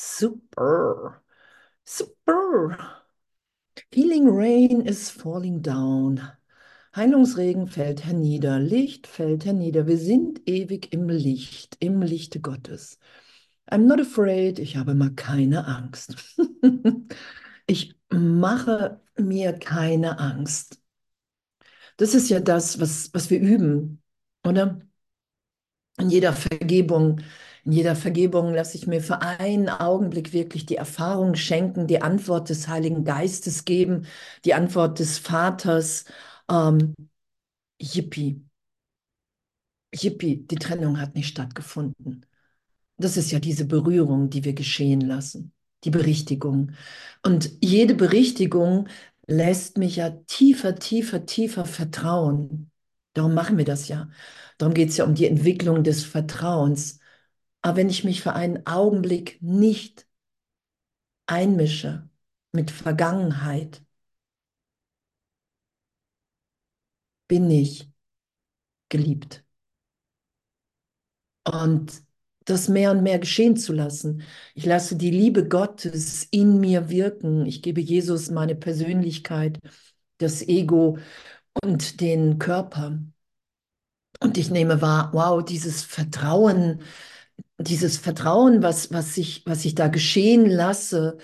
Super. Super. Healing rain is falling down. Heilungsregen fällt hernieder, Licht fällt hernieder. Wir sind ewig im Licht, im Lichte Gottes. I'm not afraid, ich habe mal keine Angst. ich mache mir keine Angst. Das ist ja das, was, was wir üben, oder? In jeder Vergebung, in jeder Vergebung lasse ich mir für einen Augenblick wirklich die Erfahrung schenken, die Antwort des Heiligen Geistes geben, die Antwort des Vaters. Ähm, Yippie. Yippie, die Trennung hat nicht stattgefunden. Das ist ja diese Berührung, die wir geschehen lassen, die Berichtigung. Und jede Berichtigung lässt mich ja tiefer, tiefer, tiefer vertrauen. Darum machen wir das ja. Darum geht es ja um die Entwicklung des Vertrauens. Aber wenn ich mich für einen Augenblick nicht einmische mit Vergangenheit, bin ich geliebt. Und das mehr und mehr geschehen zu lassen. Ich lasse die Liebe Gottes in mir wirken. Ich gebe Jesus meine Persönlichkeit, das Ego und den Körper. Und ich nehme wahr, wow, dieses Vertrauen, dieses Vertrauen, was, was, ich, was ich da geschehen lasse,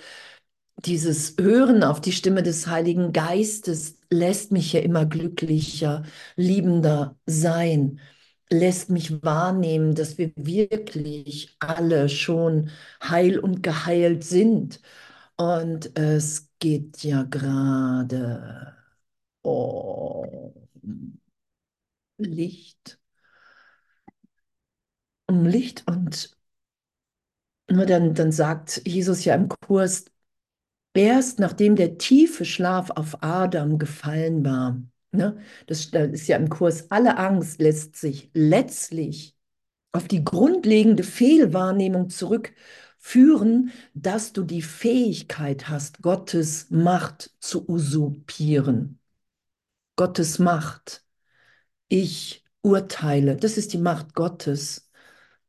dieses Hören auf die Stimme des Heiligen Geistes lässt mich ja immer glücklicher, liebender sein, lässt mich wahrnehmen, dass wir wirklich alle schon heil und geheilt sind. Und es geht ja gerade um Licht. Um Licht und dann, dann sagt Jesus ja im Kurs, erst nachdem der tiefe Schlaf auf Adam gefallen war, ne, das, das ist ja im Kurs, alle Angst lässt sich letztlich auf die grundlegende Fehlwahrnehmung zurückführen, dass du die Fähigkeit hast, Gottes Macht zu usurpieren. Gottes Macht. Ich urteile. Das ist die Macht Gottes.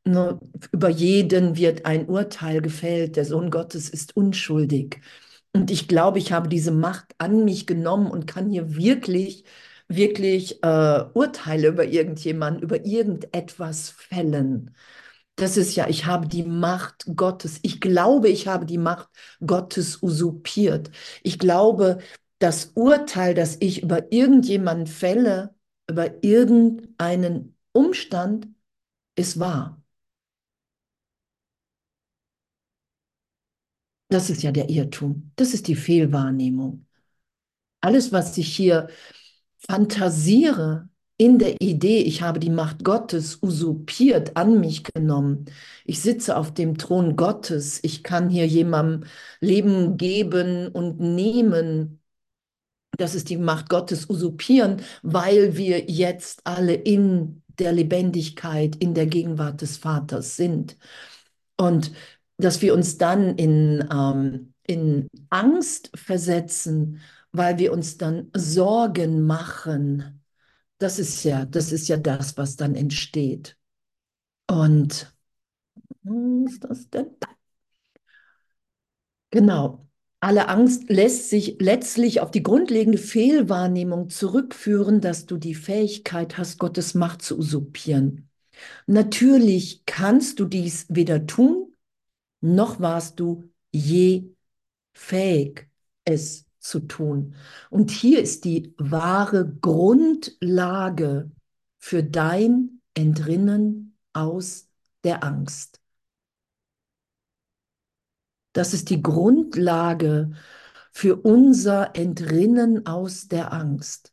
Nur über jeden wird ein Urteil gefällt. Der Sohn Gottes ist unschuldig. Und ich glaube, ich habe diese Macht an mich genommen und kann hier wirklich, wirklich äh, Urteile über irgendjemanden, über irgendetwas fällen. Das ist ja, ich habe die Macht Gottes. Ich glaube, ich habe die Macht Gottes usurpiert. Ich glaube, das Urteil, das ich über irgendjemanden fälle, über irgendeinen Umstand, ist wahr. Das ist ja der Irrtum. Das ist die Fehlwahrnehmung. Alles, was ich hier fantasiere in der Idee, ich habe die Macht Gottes usurpiert, an mich genommen. Ich sitze auf dem Thron Gottes. Ich kann hier jemandem Leben geben und nehmen. Das ist die Macht Gottes usurpieren, weil wir jetzt alle in der Lebendigkeit, in der Gegenwart des Vaters sind. Und dass wir uns dann in, ähm, in Angst versetzen, weil wir uns dann Sorgen machen. Das ist ja, das ist ja das, was dann entsteht. Und was ist das denn? Genau. Alle Angst lässt sich letztlich auf die grundlegende Fehlwahrnehmung zurückführen, dass du die Fähigkeit hast, Gottes Macht zu usurpieren. Natürlich kannst du dies weder tun, noch warst du je fähig, es zu tun. Und hier ist die wahre Grundlage für dein Entrinnen aus der Angst. Das ist die Grundlage für unser Entrinnen aus der Angst.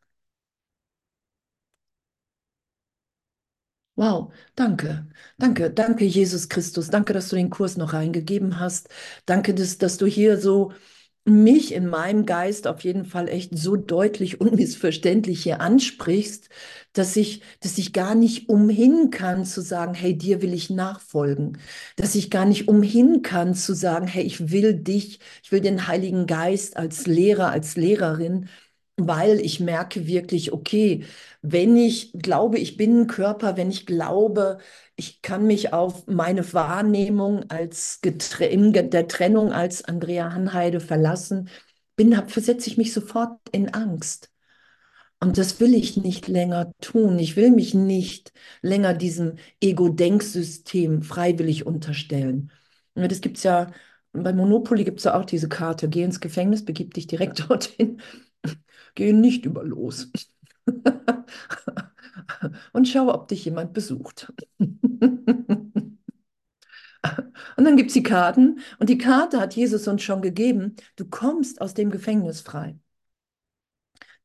Wow, danke, danke, danke, Jesus Christus. Danke, dass du den Kurs noch reingegeben hast. Danke, dass, dass du hier so mich in meinem Geist auf jeden Fall echt so deutlich unmissverständlich hier ansprichst, dass ich, dass ich gar nicht umhin kann zu sagen, hey, dir will ich nachfolgen. Dass ich gar nicht umhin kann zu sagen, hey, ich will dich, ich will den Heiligen Geist als Lehrer, als Lehrerin weil ich merke wirklich, okay, wenn ich glaube, ich bin ein Körper, wenn ich glaube, ich kann mich auf meine Wahrnehmung als in der Trennung als Andrea Hanheide verlassen, bin, versetze ich mich sofort in Angst. Und das will ich nicht länger tun. Ich will mich nicht länger diesem Ego-Denksystem freiwillig unterstellen. Das gibt es ja, bei Monopoly gibt es ja auch diese Karte, geh ins Gefängnis, begib dich direkt dorthin, geh nicht über los. Und schau, ob dich jemand besucht. Und dann gibt es die Karten und die Karte hat Jesus uns schon gegeben. Du kommst aus dem Gefängnis frei.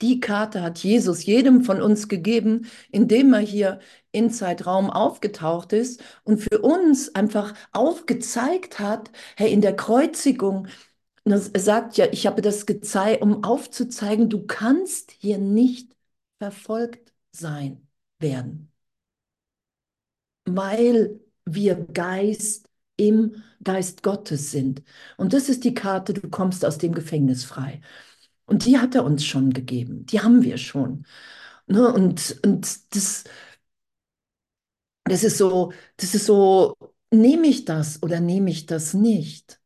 Die Karte hat Jesus jedem von uns gegeben, indem er hier in Zeitraum aufgetaucht ist und für uns einfach aufgezeigt hat, hey, in der Kreuzigung, er sagt ja, ich habe das gezeigt, um aufzuzeigen, du kannst hier nicht verfolgt sein werden, weil wir Geist im Geist Gottes sind. Und das ist die Karte, du kommst aus dem Gefängnis frei. Und die hat er uns schon gegeben. Die haben wir schon. Ne? Und, und das, das ist so, das ist so, nehme ich das oder nehme ich das nicht?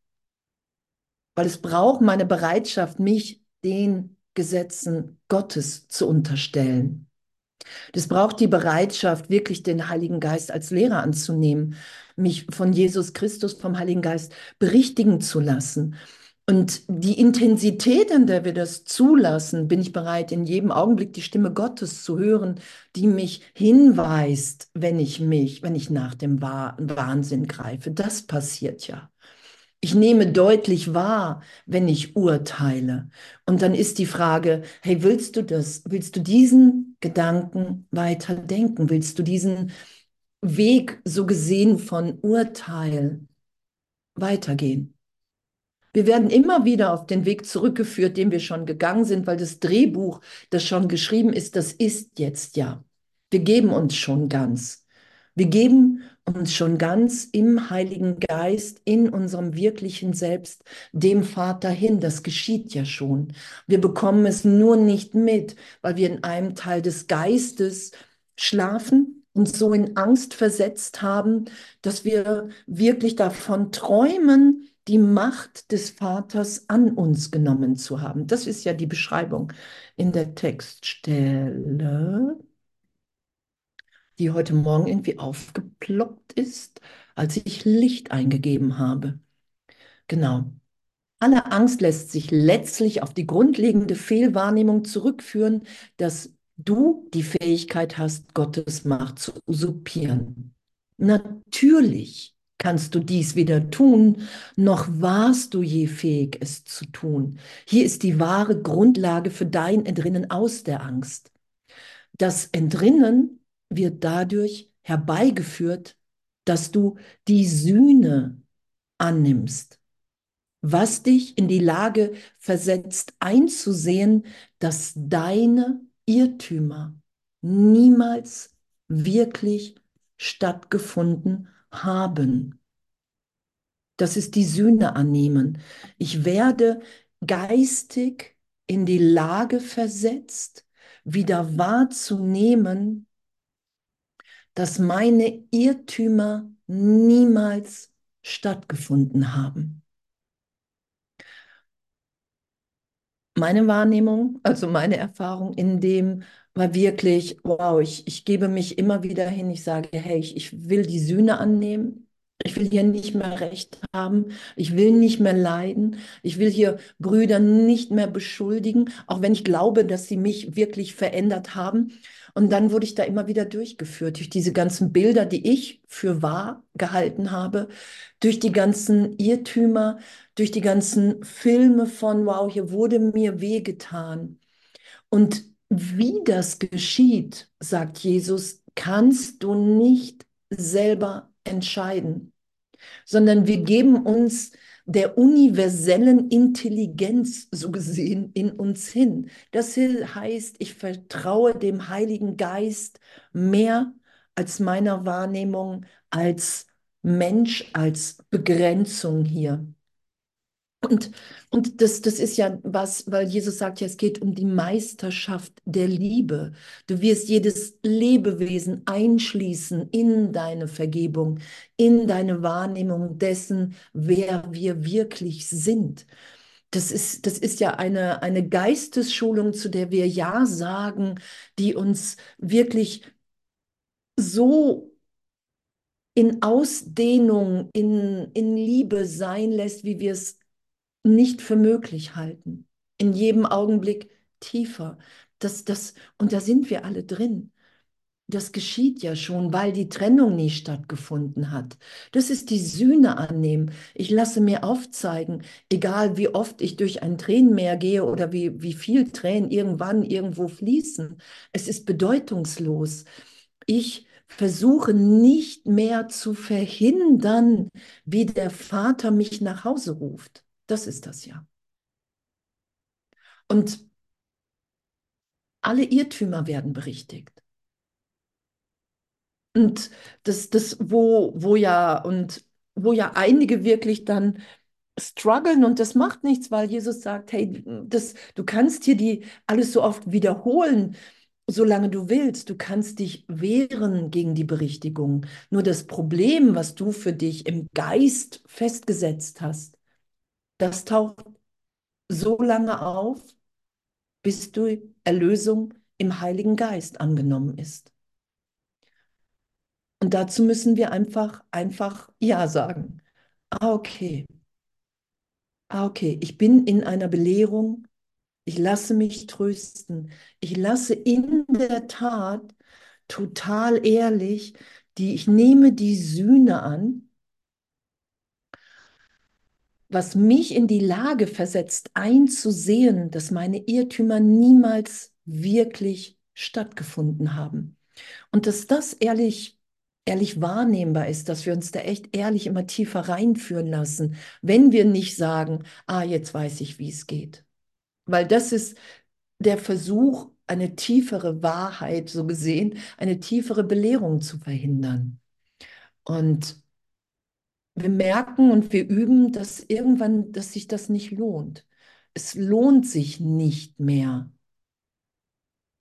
Weil es braucht meine Bereitschaft, mich den Gesetzen Gottes zu unterstellen. Das braucht die Bereitschaft, wirklich den Heiligen Geist als Lehrer anzunehmen, mich von Jesus Christus, vom Heiligen Geist berichtigen zu lassen und die Intensität, in der wir das zulassen, bin ich bereit, in jedem Augenblick die Stimme Gottes zu hören, die mich hinweist, wenn ich mich, wenn ich nach dem Wahnsinn greife. Das passiert ja. Ich nehme deutlich wahr, wenn ich urteile. Und dann ist die Frage, hey, willst du das? Willst du diesen Gedanken weiter denken? Willst du diesen Weg so gesehen von Urteil weitergehen? Wir werden immer wieder auf den Weg zurückgeführt, den wir schon gegangen sind, weil das Drehbuch, das schon geschrieben ist, das ist jetzt ja. Wir geben uns schon ganz. Wir geben uns schon ganz im Heiligen Geist, in unserem wirklichen Selbst, dem Vater hin. Das geschieht ja schon. Wir bekommen es nur nicht mit, weil wir in einem Teil des Geistes schlafen und so in Angst versetzt haben, dass wir wirklich davon träumen, die Macht des Vaters an uns genommen zu haben. Das ist ja die Beschreibung in der Textstelle, die heute Morgen irgendwie aufgeploppt ist, als ich Licht eingegeben habe. Genau. Alle Angst lässt sich letztlich auf die grundlegende Fehlwahrnehmung zurückführen, dass du die Fähigkeit hast, Gottes Macht zu usurpieren. Natürlich kannst du dies weder tun, noch warst du je fähig, es zu tun. Hier ist die wahre Grundlage für dein Entrinnen aus der Angst. Das Entrinnen wird dadurch herbeigeführt, dass du die Sühne annimmst, was dich in die Lage versetzt einzusehen, dass deine Irrtümer niemals wirklich stattgefunden haben. Das ist die Sühne annehmen. Ich werde geistig in die Lage versetzt, wieder wahrzunehmen, dass meine Irrtümer niemals stattgefunden haben. Meine Wahrnehmung, also meine Erfahrung in dem war wirklich, wow, ich, ich gebe mich immer wieder hin, ich sage, hey, ich, ich will die Sühne annehmen, ich will hier nicht mehr Recht haben, ich will nicht mehr leiden, ich will hier Brüder nicht mehr beschuldigen, auch wenn ich glaube, dass sie mich wirklich verändert haben. Und dann wurde ich da immer wieder durchgeführt, durch diese ganzen Bilder, die ich für wahr gehalten habe, durch die ganzen Irrtümer, durch die ganzen Filme von, wow, hier wurde mir wehgetan. Und wie das geschieht, sagt Jesus, kannst du nicht selber entscheiden, sondern wir geben uns der universellen Intelligenz so gesehen in uns hin. Das heißt, ich vertraue dem Heiligen Geist mehr als meiner Wahrnehmung als Mensch, als Begrenzung hier. Und, und das, das ist ja was, weil Jesus sagt ja, es geht um die Meisterschaft der Liebe. Du wirst jedes Lebewesen einschließen in deine Vergebung, in deine Wahrnehmung dessen, wer wir wirklich sind. Das ist, das ist ja eine, eine Geistesschulung, zu der wir Ja sagen, die uns wirklich so in Ausdehnung, in, in Liebe sein lässt, wie wir es nicht für möglich halten. In jedem Augenblick tiefer. Das, das, und da sind wir alle drin. Das geschieht ja schon, weil die Trennung nie stattgefunden hat. Das ist die Sühne annehmen. Ich lasse mir aufzeigen, egal wie oft ich durch ein Tränenmeer gehe oder wie, wie viel Tränen irgendwann irgendwo fließen. Es ist bedeutungslos. Ich versuche nicht mehr zu verhindern, wie der Vater mich nach Hause ruft. Das ist das ja. Und alle Irrtümer werden berichtigt. Und das, das, wo, wo ja, und wo ja einige wirklich dann strugglen und das macht nichts, weil Jesus sagt, hey, das, du kannst hier die alles so oft wiederholen, solange du willst. Du kannst dich wehren gegen die Berichtigung. Nur das Problem, was du für dich im Geist festgesetzt hast, das taucht so lange auf, bis du Erlösung im Heiligen Geist angenommen ist. Und dazu müssen wir einfach, einfach Ja sagen. Ah, okay. Ah, okay. Ich bin in einer Belehrung. Ich lasse mich trösten. Ich lasse in der Tat total ehrlich, die, ich nehme die Sühne an, was mich in die Lage versetzt, einzusehen, dass meine Irrtümer niemals wirklich stattgefunden haben. Und dass das ehrlich ehrlich wahrnehmbar ist, dass wir uns da echt ehrlich immer tiefer reinführen lassen, wenn wir nicht sagen, ah, jetzt weiß ich, wie es geht. Weil das ist der Versuch, eine tiefere Wahrheit, so gesehen, eine tiefere Belehrung zu verhindern. Und wir merken und wir üben, dass irgendwann, dass sich das nicht lohnt. Es lohnt sich nicht mehr,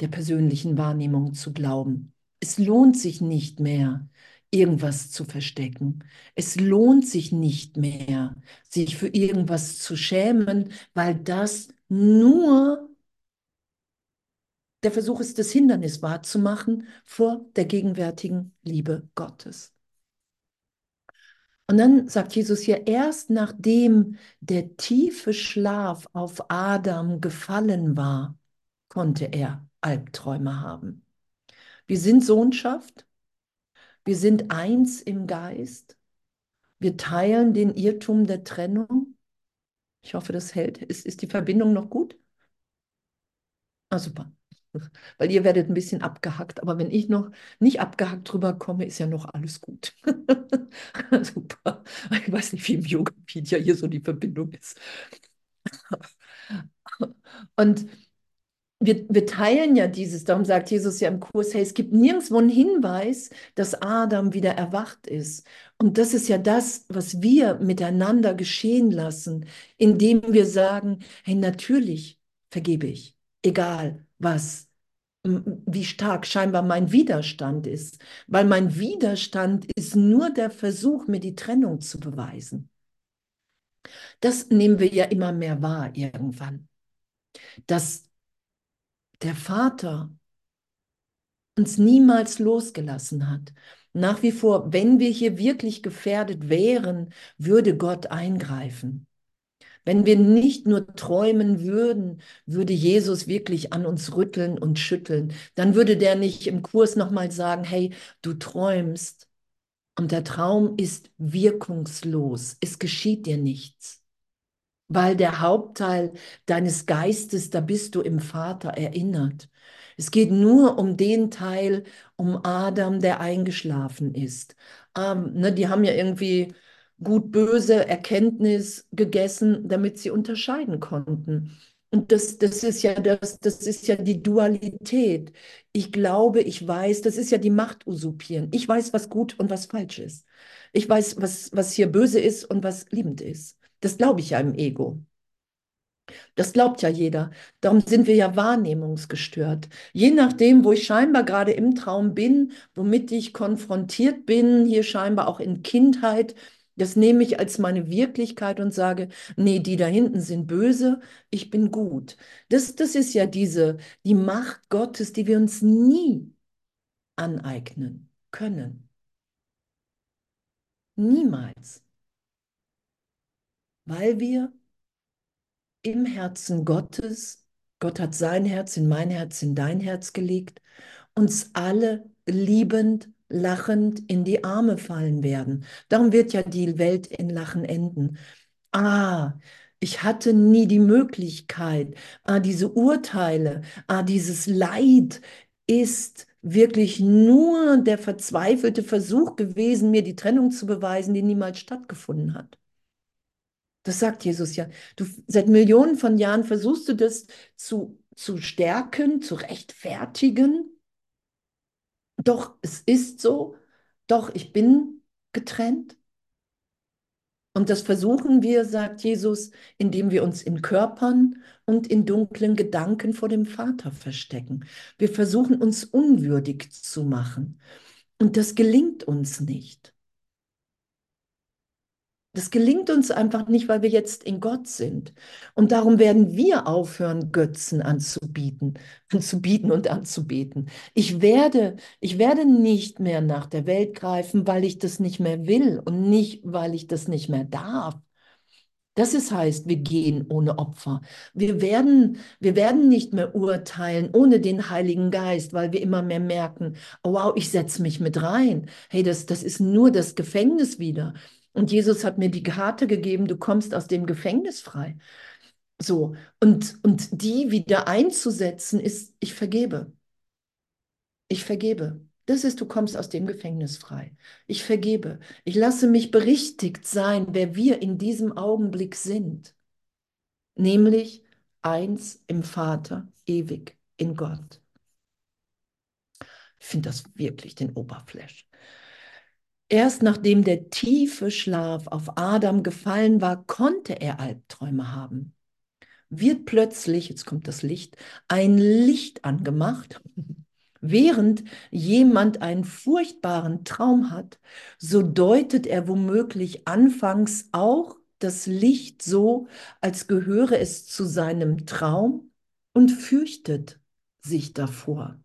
der persönlichen Wahrnehmung zu glauben. Es lohnt sich nicht mehr, irgendwas zu verstecken. Es lohnt sich nicht mehr, sich für irgendwas zu schämen, weil das nur der Versuch ist, das Hindernis wahrzumachen vor der gegenwärtigen Liebe Gottes. Und dann sagt Jesus hier, erst nachdem der tiefe Schlaf auf Adam gefallen war, konnte er Albträume haben. Wir sind Sohnschaft. Wir sind eins im Geist. Wir teilen den Irrtum der Trennung. Ich hoffe, das hält. Ist, ist die Verbindung noch gut? Ah, super. Weil ihr werdet ein bisschen abgehackt, aber wenn ich noch nicht abgehackt drüber komme, ist ja noch alles gut. super. Ich weiß nicht, wie im Yoga-Pedia hier so die Verbindung ist. Und wir, wir teilen ja dieses, darum sagt Jesus ja im Kurs, hey, es gibt nirgendwo einen Hinweis, dass Adam wieder erwacht ist. Und das ist ja das, was wir miteinander geschehen lassen, indem wir sagen, hey, natürlich vergebe ich, egal was, wie stark scheinbar mein Widerstand ist. Weil mein Widerstand ist nur der Versuch, mir die Trennung zu beweisen. Das nehmen wir ja immer mehr wahr irgendwann. Dass der Vater uns niemals losgelassen hat. Nach wie vor, wenn wir hier wirklich gefährdet wären, würde Gott eingreifen. Wenn wir nicht nur träumen würden, würde Jesus wirklich an uns rütteln und schütteln. Dann würde der nicht im Kurs nochmal sagen, hey, du träumst und der Traum ist wirkungslos. Es geschieht dir nichts weil der Hauptteil deines Geistes, da bist du im Vater erinnert. Es geht nur um den Teil, um Adam, der eingeschlafen ist. Ähm, ne, die haben ja irgendwie gut-böse Erkenntnis gegessen, damit sie unterscheiden konnten. Und das, das ist ja das, das ist ja die Dualität. Ich glaube, ich weiß, das ist ja die Macht usurpieren. Ich weiß, was gut und was falsch ist. Ich weiß, was, was hier böse ist und was liebend ist. Das glaube ich ja im Ego. Das glaubt ja jeder. Darum sind wir ja wahrnehmungsgestört. Je nachdem, wo ich scheinbar gerade im Traum bin, womit ich konfrontiert bin, hier scheinbar auch in Kindheit, das nehme ich als meine Wirklichkeit und sage, nee, die da hinten sind böse, ich bin gut. Das, das ist ja diese, die Macht Gottes, die wir uns nie aneignen können. Niemals. Weil wir im Herzen Gottes, Gott hat sein Herz in mein Herz, in dein Herz gelegt, uns alle liebend, lachend in die Arme fallen werden. Darum wird ja die Welt in Lachen enden. Ah, ich hatte nie die Möglichkeit, ah, diese Urteile, ah, dieses Leid ist wirklich nur der verzweifelte Versuch gewesen, mir die Trennung zu beweisen, die niemals stattgefunden hat. Das sagt Jesus ja. Du, seit Millionen von Jahren versuchst du das zu, zu stärken, zu rechtfertigen. Doch, es ist so. Doch, ich bin getrennt. Und das versuchen wir, sagt Jesus, indem wir uns in Körpern und in dunklen Gedanken vor dem Vater verstecken. Wir versuchen uns unwürdig zu machen. Und das gelingt uns nicht. Das gelingt uns einfach nicht, weil wir jetzt in Gott sind. Und darum werden wir aufhören, Götzen anzubieten, anzubieten und anzubeten. Ich werde, ich werde nicht mehr nach der Welt greifen, weil ich das nicht mehr will und nicht, weil ich das nicht mehr darf. Das ist heißt, wir gehen ohne Opfer. Wir werden, wir werden nicht mehr urteilen ohne den Heiligen Geist, weil wir immer mehr merken, oh wow, ich setze mich mit rein. Hey, das, das ist nur das Gefängnis wieder. Und Jesus hat mir die Karte gegeben, du kommst aus dem Gefängnis frei. So, und, und die wieder einzusetzen, ist, ich vergebe. Ich vergebe. Das ist, du kommst aus dem Gefängnis frei. Ich vergebe. Ich lasse mich berichtigt sein, wer wir in diesem Augenblick sind. Nämlich eins im Vater, ewig in Gott. Ich finde das wirklich den Oberflash. Erst nachdem der tiefe Schlaf auf Adam gefallen war, konnte er Albträume haben. Wird plötzlich, jetzt kommt das Licht, ein Licht angemacht. Während jemand einen furchtbaren Traum hat, so deutet er womöglich anfangs auch das Licht so, als gehöre es zu seinem Traum und fürchtet sich davor.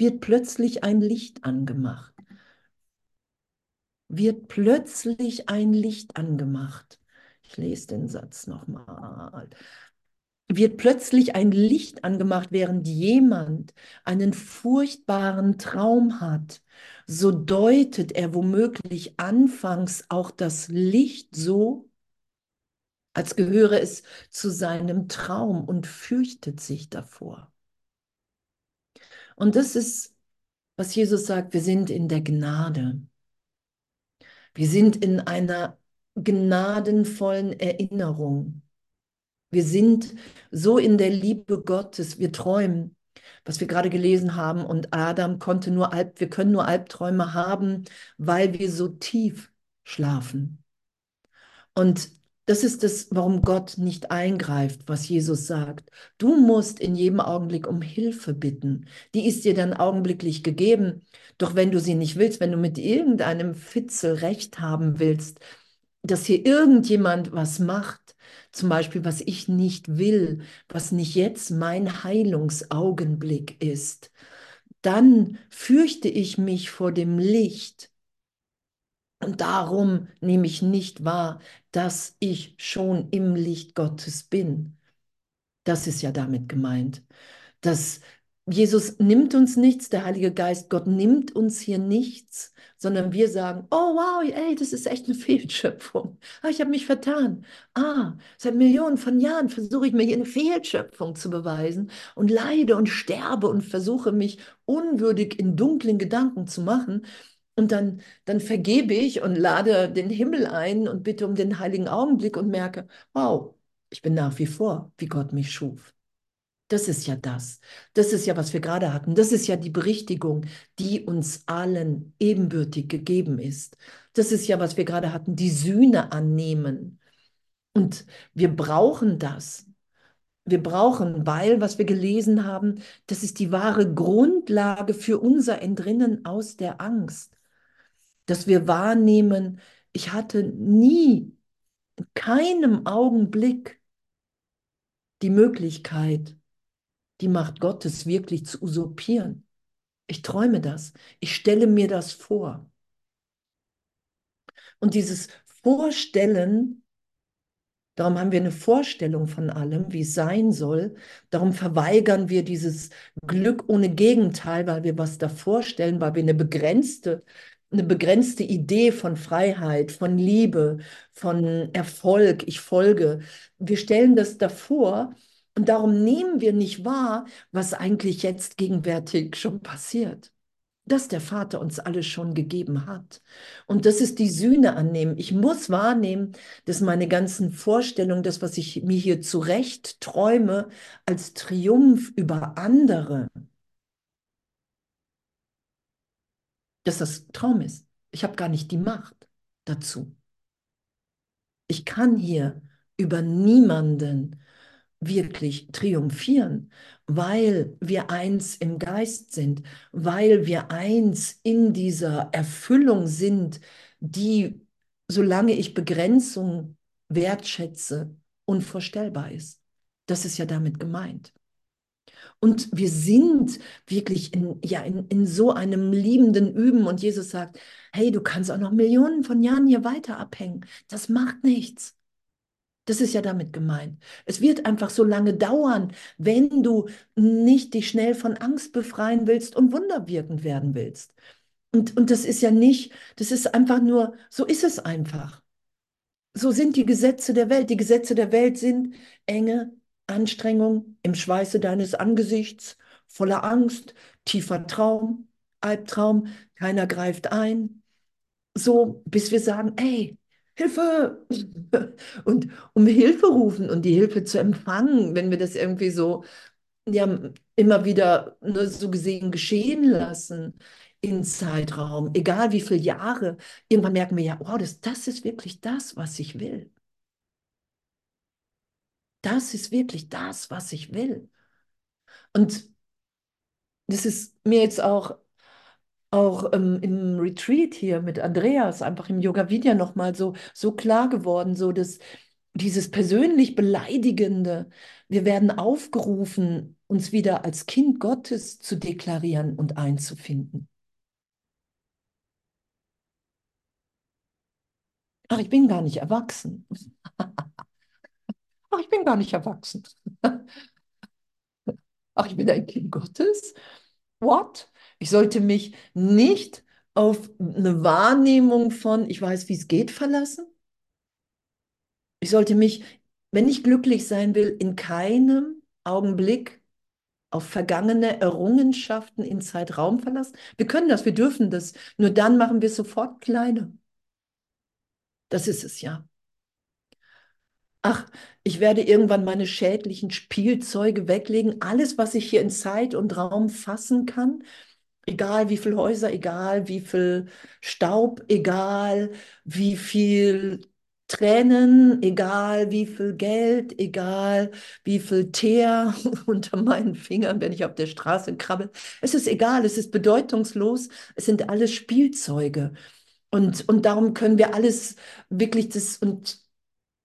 Wird plötzlich ein Licht angemacht. Wird plötzlich ein Licht angemacht. Ich lese den Satz nochmal. Wird plötzlich ein Licht angemacht, während jemand einen furchtbaren Traum hat. So deutet er womöglich anfangs auch das Licht so, als gehöre es zu seinem Traum und fürchtet sich davor. Und das ist, was Jesus sagt, wir sind in der Gnade. Wir sind in einer gnadenvollen Erinnerung. Wir sind so in der Liebe Gottes, wir träumen, was wir gerade gelesen haben. Und Adam konnte nur Alb, wir können nur Albträume haben, weil wir so tief schlafen. Und das ist es, warum Gott nicht eingreift, was Jesus sagt. Du musst in jedem Augenblick um Hilfe bitten. Die ist dir dann augenblicklich gegeben. Doch wenn du sie nicht willst, wenn du mit irgendeinem Fitzel recht haben willst, dass hier irgendjemand was macht, zum Beispiel, was ich nicht will, was nicht jetzt mein Heilungsaugenblick ist, dann fürchte ich mich vor dem Licht und darum nehme ich nicht wahr, dass ich schon im Licht Gottes bin. Das ist ja damit gemeint. Dass Jesus nimmt uns nichts, der Heilige Geist, Gott nimmt uns hier nichts, sondern wir sagen, oh wow, ey, das ist echt eine Fehlschöpfung. Ah, ich habe mich vertan. Ah, seit Millionen von Jahren versuche ich mir hier eine Fehlschöpfung zu beweisen und leide und sterbe und versuche mich unwürdig in dunklen Gedanken zu machen. Und dann, dann vergebe ich und lade den Himmel ein und bitte um den heiligen Augenblick und merke, wow, ich bin nach wie vor, wie Gott mich schuf. Das ist ja das. Das ist ja, was wir gerade hatten. Das ist ja die Berichtigung, die uns allen ebenbürtig gegeben ist. Das ist ja, was wir gerade hatten, die Sühne annehmen. Und wir brauchen das. Wir brauchen, weil, was wir gelesen haben, das ist die wahre Grundlage für unser Entrinnen aus der Angst. Dass wir wahrnehmen, ich hatte nie, in keinem Augenblick die Möglichkeit, die Macht Gottes wirklich zu usurpieren. Ich träume das. Ich stelle mir das vor. Und dieses Vorstellen Darum haben wir eine Vorstellung von allem, wie es sein soll. Darum verweigern wir dieses Glück ohne Gegenteil, weil wir was da vorstellen, weil wir eine begrenzte, eine begrenzte Idee von Freiheit, von Liebe, von Erfolg, ich folge. Wir stellen das davor und darum nehmen wir nicht wahr, was eigentlich jetzt gegenwärtig schon passiert dass der Vater uns alles schon gegeben hat. Und das ist die Sühne annehmen. Ich muss wahrnehmen, dass meine ganzen Vorstellungen, das, was ich mir hier zurecht träume, als Triumph über andere, dass das Traum ist. Ich habe gar nicht die Macht dazu. Ich kann hier über niemanden wirklich triumphieren, weil wir eins im Geist sind, weil wir eins in dieser Erfüllung sind, die, solange ich Begrenzung wertschätze, unvorstellbar ist. Das ist ja damit gemeint. Und wir sind wirklich in, ja, in, in so einem liebenden Üben. Und Jesus sagt, hey, du kannst auch noch Millionen von Jahren hier weiter abhängen. Das macht nichts. Das ist ja damit gemeint. Es wird einfach so lange dauern, wenn du nicht dich schnell von Angst befreien willst und wunderwirkend werden willst. Und, und das ist ja nicht, das ist einfach nur, so ist es einfach. So sind die Gesetze der Welt. Die Gesetze der Welt sind Enge, Anstrengung im Schweiße deines Angesichts, voller Angst, tiefer Traum, Albtraum, keiner greift ein. So, bis wir sagen, ey, Hilfe! Und um Hilfe rufen und die Hilfe zu empfangen, wenn wir das irgendwie so ja, immer wieder nur so gesehen geschehen lassen in Zeitraum, egal wie viele Jahre, irgendwann merken wir ja, wow, das, das ist wirklich das, was ich will. Das ist wirklich das, was ich will. Und das ist mir jetzt auch auch ähm, im Retreat hier mit Andreas, einfach im Yoga Vidya nochmal so, so klar geworden, so dass dieses persönlich Beleidigende, wir werden aufgerufen, uns wieder als Kind Gottes zu deklarieren und einzufinden. Ach, ich bin gar nicht erwachsen. Ach, ich bin gar nicht erwachsen. Ach, ich bin ein Kind Gottes. What? Ich sollte mich nicht auf eine Wahrnehmung von, ich weiß, wie es geht, verlassen. Ich sollte mich, wenn ich glücklich sein will, in keinem Augenblick auf vergangene Errungenschaften in Zeitraum verlassen. Wir können das, wir dürfen das. Nur dann machen wir sofort kleiner. Das ist es ja. Ach, ich werde irgendwann meine schädlichen Spielzeuge weglegen. Alles, was ich hier in Zeit und Raum fassen kann, Egal wie viele Häuser, egal wie viel Staub, egal wie viel Tränen, egal wie viel Geld, egal wie viel Teer unter meinen Fingern, wenn ich auf der Straße krabbel. Es ist egal, es ist bedeutungslos, es sind alles Spielzeuge. Und, und darum können wir alles wirklich das, und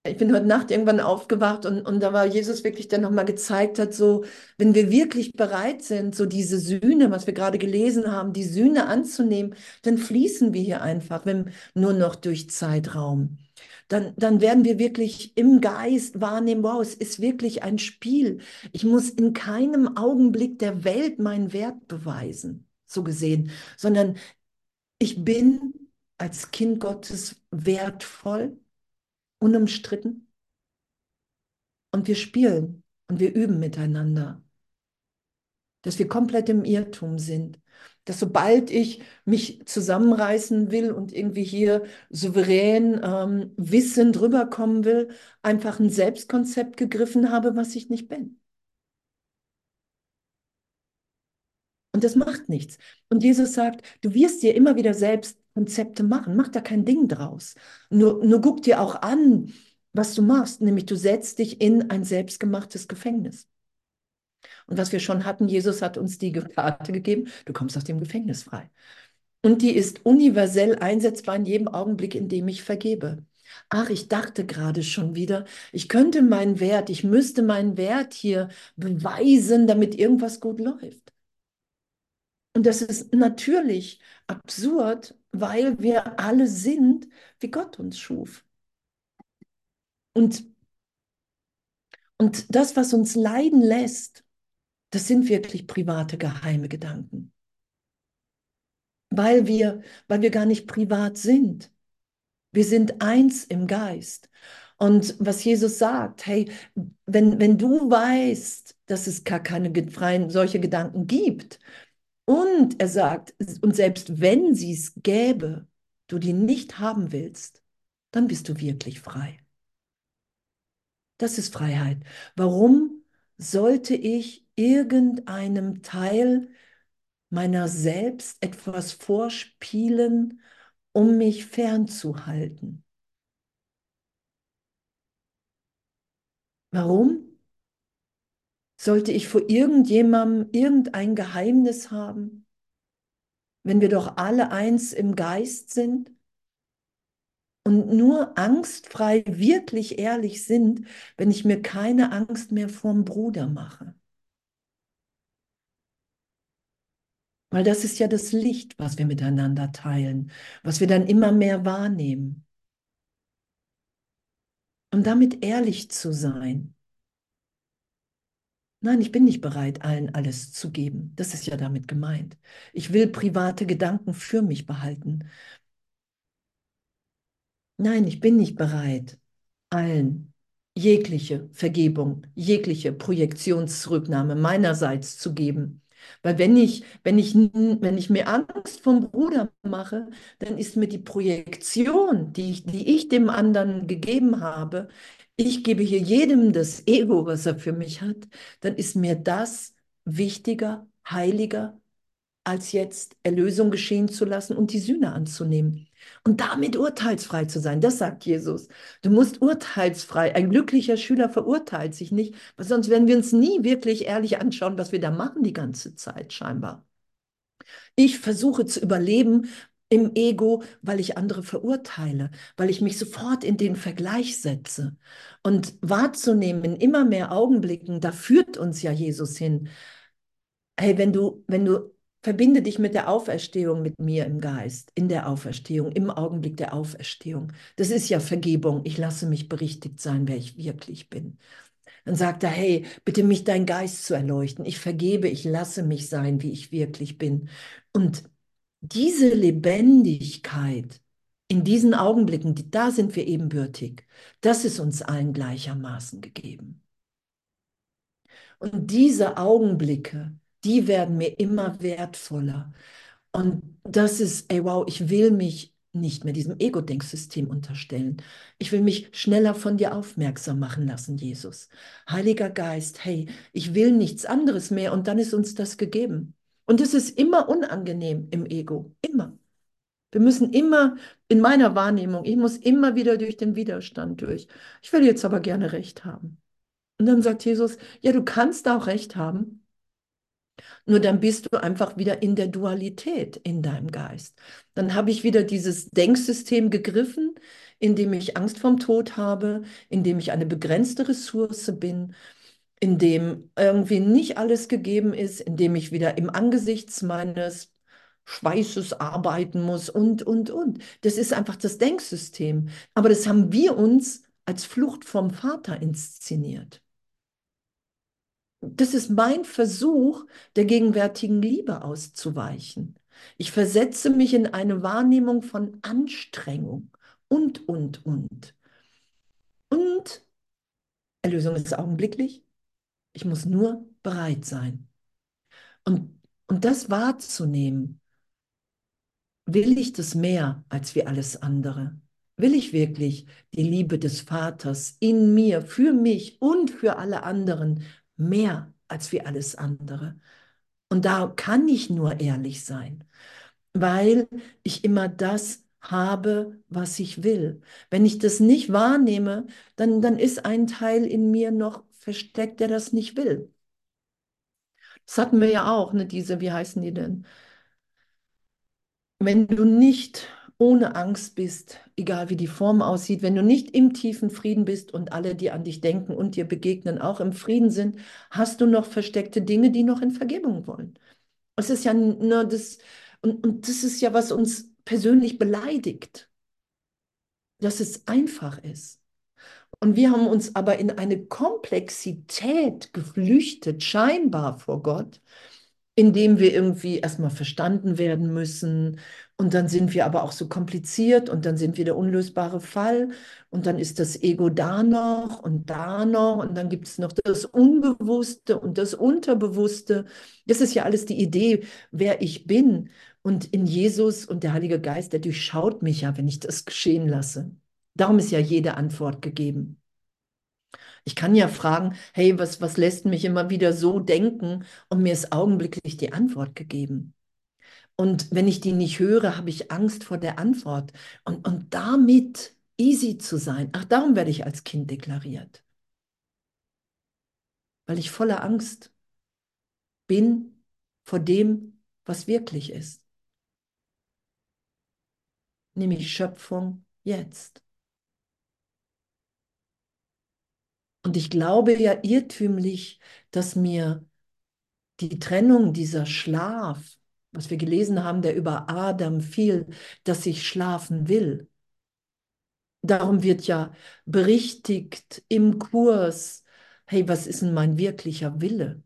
ich bin heute Nacht irgendwann aufgewacht und, und da war Jesus wirklich, der nochmal gezeigt hat, so, wenn wir wirklich bereit sind, so diese Sühne, was wir gerade gelesen haben, die Sühne anzunehmen, dann fließen wir hier einfach, wenn nur noch durch Zeitraum. Dann, dann werden wir wirklich im Geist wahrnehmen, wow, es ist wirklich ein Spiel. Ich muss in keinem Augenblick der Welt meinen Wert beweisen, so gesehen, sondern ich bin als Kind Gottes wertvoll unumstritten. Und wir spielen und wir üben miteinander. Dass wir komplett im Irrtum sind. Dass sobald ich mich zusammenreißen will und irgendwie hier souverän ähm, wissend rüberkommen will, einfach ein Selbstkonzept gegriffen habe, was ich nicht bin. Und das macht nichts. Und Jesus sagt, du wirst dir immer wieder selbst Konzepte machen. Mach da kein Ding draus. Nur, nur guck dir auch an, was du machst, nämlich du setzt dich in ein selbstgemachtes Gefängnis. Und was wir schon hatten, Jesus hat uns die Karte gegeben, du kommst aus dem Gefängnis frei. Und die ist universell einsetzbar in jedem Augenblick, in dem ich vergebe. Ach, ich dachte gerade schon wieder, ich könnte meinen Wert, ich müsste meinen Wert hier beweisen, damit irgendwas gut läuft. Und das ist natürlich absurd, weil wir alle sind, wie Gott uns schuf. Und, und das, was uns leiden lässt, das sind wirklich private, geheime Gedanken. Weil wir, weil wir gar nicht privat sind. Wir sind eins im Geist. Und was Jesus sagt, hey, wenn, wenn du weißt, dass es gar keine freien solche Gedanken gibt, und er sagt, und selbst wenn sie es gäbe, du die nicht haben willst, dann bist du wirklich frei. Das ist Freiheit. Warum sollte ich irgendeinem Teil meiner selbst etwas vorspielen, um mich fernzuhalten? Warum? Sollte ich vor irgendjemandem irgendein Geheimnis haben, wenn wir doch alle eins im Geist sind? und nur angstfrei wirklich ehrlich sind, wenn ich mir keine Angst mehr vorm Bruder mache. Weil das ist ja das Licht, was wir miteinander teilen, was wir dann immer mehr wahrnehmen. Um damit ehrlich zu sein. Nein, ich bin nicht bereit, allen alles zu geben. Das ist ja damit gemeint. Ich will private Gedanken für mich behalten, Nein, ich bin nicht bereit, allen jegliche Vergebung, jegliche Projektionsrücknahme meinerseits zu geben. Weil wenn ich, wenn ich, wenn ich mir Angst vom Bruder mache, dann ist mir die Projektion, die ich, die ich dem anderen gegeben habe, ich gebe hier jedem das Ego, was er für mich hat, dann ist mir das wichtiger, heiliger, als jetzt Erlösung geschehen zu lassen und die Sühne anzunehmen und damit urteilsfrei zu sein. Das sagt Jesus. Du musst urteilsfrei. Ein glücklicher Schüler verurteilt sich nicht, weil sonst werden wir uns nie wirklich ehrlich anschauen, was wir da machen die ganze Zeit scheinbar. Ich versuche zu überleben im Ego, weil ich andere verurteile, weil ich mich sofort in den Vergleich setze. Und wahrzunehmen in immer mehr Augenblicken, da führt uns ja Jesus hin. Hey, wenn du, wenn du Verbinde dich mit der Auferstehung mit mir im Geist, in der Auferstehung, im Augenblick der Auferstehung. Das ist ja Vergebung. Ich lasse mich berichtigt sein, wer ich wirklich bin. Dann sagt er, hey, bitte mich dein Geist zu erleuchten. Ich vergebe, ich lasse mich sein, wie ich wirklich bin. Und diese Lebendigkeit in diesen Augenblicken, da sind wir ebenbürtig. Das ist uns allen gleichermaßen gegeben. Und diese Augenblicke, die werden mir immer wertvoller. Und das ist, ey, wow, ich will mich nicht mehr diesem Ego-Denksystem unterstellen. Ich will mich schneller von dir aufmerksam machen lassen, Jesus. Heiliger Geist, hey, ich will nichts anderes mehr und dann ist uns das gegeben. Und es ist immer unangenehm im Ego, immer. Wir müssen immer, in meiner Wahrnehmung, ich muss immer wieder durch den Widerstand durch. Ich will jetzt aber gerne Recht haben. Und dann sagt Jesus, ja, du kannst auch Recht haben, nur dann bist du einfach wieder in der Dualität in deinem Geist. Dann habe ich wieder dieses Denksystem gegriffen, in dem ich Angst vom Tod habe, in dem ich eine begrenzte Ressource bin, in dem irgendwie nicht alles gegeben ist, in dem ich wieder im Angesicht meines Schweißes arbeiten muss und, und, und. Das ist einfach das Denksystem. Aber das haben wir uns als Flucht vom Vater inszeniert das ist mein Versuch, der gegenwärtigen Liebe auszuweichen. Ich versetze mich in eine Wahrnehmung von Anstrengung und, und, und. Und Erlösung ist augenblicklich. Ich muss nur bereit sein. Und, und das wahrzunehmen, will ich das mehr als wie alles andere? Will ich wirklich die Liebe des Vaters in mir, für mich und für alle anderen mehr als wie alles andere. Und da kann ich nur ehrlich sein, weil ich immer das habe, was ich will. Wenn ich das nicht wahrnehme, dann, dann ist ein Teil in mir noch versteckt, der das nicht will. Das hatten wir ja auch, ne, diese, wie heißen die denn? Wenn du nicht ohne Angst bist, egal wie die Form aussieht, wenn du nicht im tiefen Frieden bist und alle, die an dich denken und dir begegnen, auch im Frieden sind, hast du noch versteckte Dinge, die noch in Vergebung wollen. Es ist ja nur das, und, und das ist ja, was uns persönlich beleidigt, dass es einfach ist. Und wir haben uns aber in eine Komplexität geflüchtet, scheinbar vor Gott, indem wir irgendwie erstmal verstanden werden müssen. Und dann sind wir aber auch so kompliziert und dann sind wir der unlösbare Fall. Und dann ist das Ego da noch und da noch. Und dann gibt es noch das Unbewusste und das Unterbewusste. Das ist ja alles die Idee, wer ich bin. Und in Jesus und der Heilige Geist, der durchschaut mich ja, wenn ich das geschehen lasse. Darum ist ja jede Antwort gegeben. Ich kann ja fragen, hey, was, was lässt mich immer wieder so denken? Und mir ist augenblicklich die Antwort gegeben. Und wenn ich die nicht höre, habe ich Angst vor der Antwort. Und, und damit easy zu sein, ach, darum werde ich als Kind deklariert. Weil ich voller Angst bin vor dem, was wirklich ist. Nämlich Schöpfung jetzt. Und ich glaube ja irrtümlich, dass mir die Trennung, dieser Schlaf, was wir gelesen haben, der über Adam fiel, dass ich schlafen will. Darum wird ja berichtigt im Kurs, hey, was ist denn mein wirklicher Wille?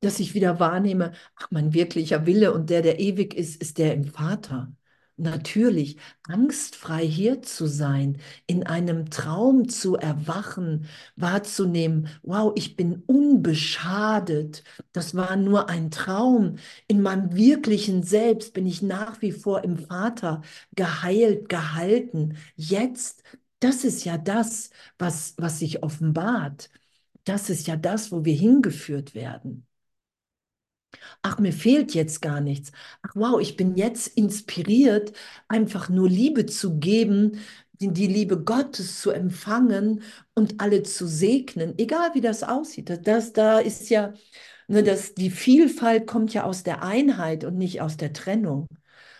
Dass ich wieder wahrnehme, ach, mein wirklicher Wille und der, der ewig ist, ist der im Vater. Natürlich, angstfrei hier zu sein, in einem Traum zu erwachen, wahrzunehmen, wow, ich bin unbeschadet, das war nur ein Traum. In meinem wirklichen Selbst bin ich nach wie vor im Vater geheilt, gehalten. Jetzt, das ist ja das, was, was sich offenbart. Das ist ja das, wo wir hingeführt werden. Ach, mir fehlt jetzt gar nichts. Ach, wow, ich bin jetzt inspiriert, einfach nur Liebe zu geben, die, Liebe Gottes zu empfangen und alle zu segnen, egal wie das aussieht. Das, das da ist ja, ne, das, die Vielfalt kommt ja aus der Einheit und nicht aus der Trennung.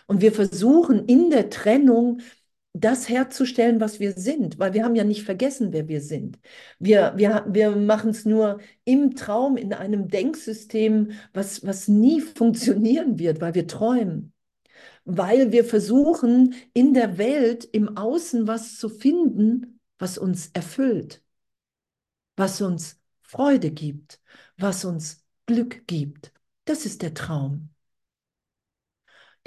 Und wir versuchen in der Trennung das herzustellen, was wir sind, weil wir haben ja nicht vergessen, wer wir sind. Wir, wir, wir machen es nur im Traum, in einem Denksystem, was, was nie funktionieren wird, weil wir träumen. Weil wir versuchen, in der Welt, im Außen was zu finden, was uns erfüllt, was uns Freude gibt, was uns Glück gibt. Das ist der Traum.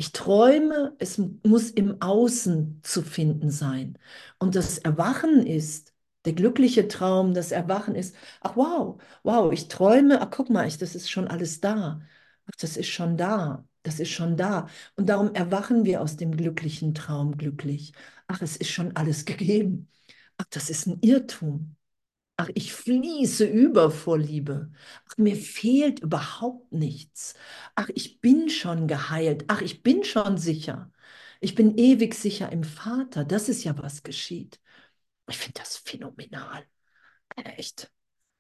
Ich träume, es muss im Außen zu finden sein. Und das Erwachen ist, der glückliche Traum, das Erwachen ist, ach wow, wow, ich träume, ach guck mal, ich, das ist schon alles da. Ach, das ist schon da, das ist schon da. Und darum erwachen wir aus dem glücklichen Traum glücklich. Ach, es ist schon alles gegeben. Ach, das ist ein Irrtum. Ach, ich fließe über vor Liebe. Ach, mir fehlt überhaupt nichts. Ach, ich bin schon geheilt. Ach, ich bin schon sicher. Ich bin ewig sicher im Vater. Das ist ja, was geschieht. Ich finde das phänomenal. Echt.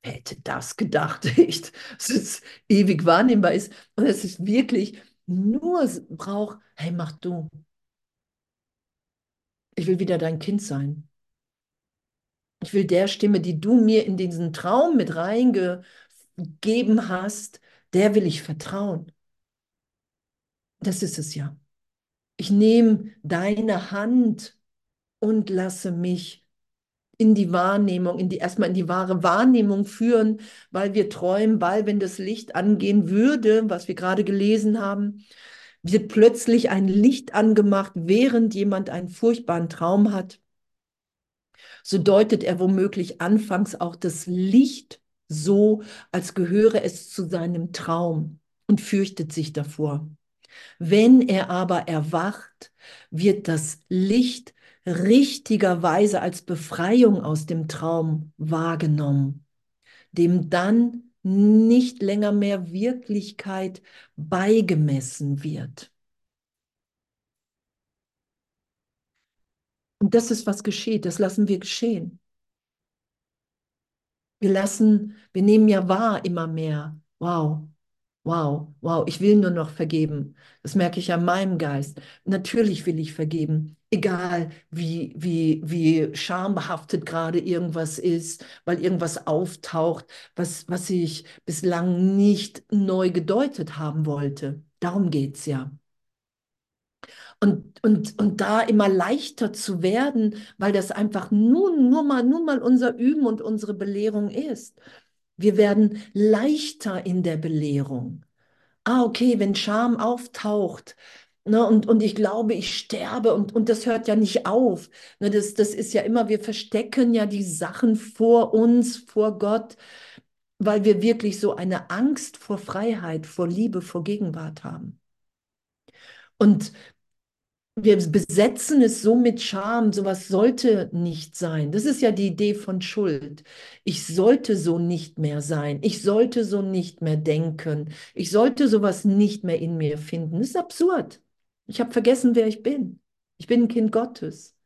Wer hätte das gedacht? Echt. Dass es ewig wahrnehmbar ist. Und es ist wirklich nur braucht, hey, mach du. Ich will wieder dein Kind sein. Ich will der Stimme, die du mir in diesen Traum mit reingegeben hast, der will ich vertrauen. Das ist es ja. Ich nehme deine Hand und lasse mich in die Wahrnehmung, in die erstmal in die wahre Wahrnehmung führen, weil wir träumen, weil wenn das Licht angehen würde, was wir gerade gelesen haben, wird plötzlich ein Licht angemacht, während jemand einen furchtbaren Traum hat so deutet er womöglich anfangs auch das Licht so, als gehöre es zu seinem Traum und fürchtet sich davor. Wenn er aber erwacht, wird das Licht richtigerweise als Befreiung aus dem Traum wahrgenommen, dem dann nicht länger mehr Wirklichkeit beigemessen wird. Und das ist, was geschieht. Das lassen wir geschehen. Wir lassen, wir nehmen ja wahr immer mehr. Wow, wow, wow, ich will nur noch vergeben. Das merke ich an meinem Geist. Natürlich will ich vergeben, egal wie, wie, wie schambehaftet gerade irgendwas ist, weil irgendwas auftaucht, was, was ich bislang nicht neu gedeutet haben wollte. Darum geht es ja. Und, und, und da immer leichter zu werden, weil das einfach nur, nur, mal, nur mal unser Üben und unsere Belehrung ist. Wir werden leichter in der Belehrung. Ah, okay, wenn Scham auftaucht, Ne, und, und ich glaube, ich sterbe und, und das hört ja nicht auf. Ne, das, das ist ja immer, wir verstecken ja die Sachen vor uns, vor Gott, weil wir wirklich so eine Angst vor Freiheit, vor Liebe, vor Gegenwart haben. Und wir besetzen es so mit Scham, sowas sollte nicht sein. Das ist ja die Idee von Schuld. Ich sollte so nicht mehr sein. Ich sollte so nicht mehr denken. Ich sollte sowas nicht mehr in mir finden. Das ist absurd. Ich habe vergessen, wer ich bin. Ich bin ein Kind Gottes.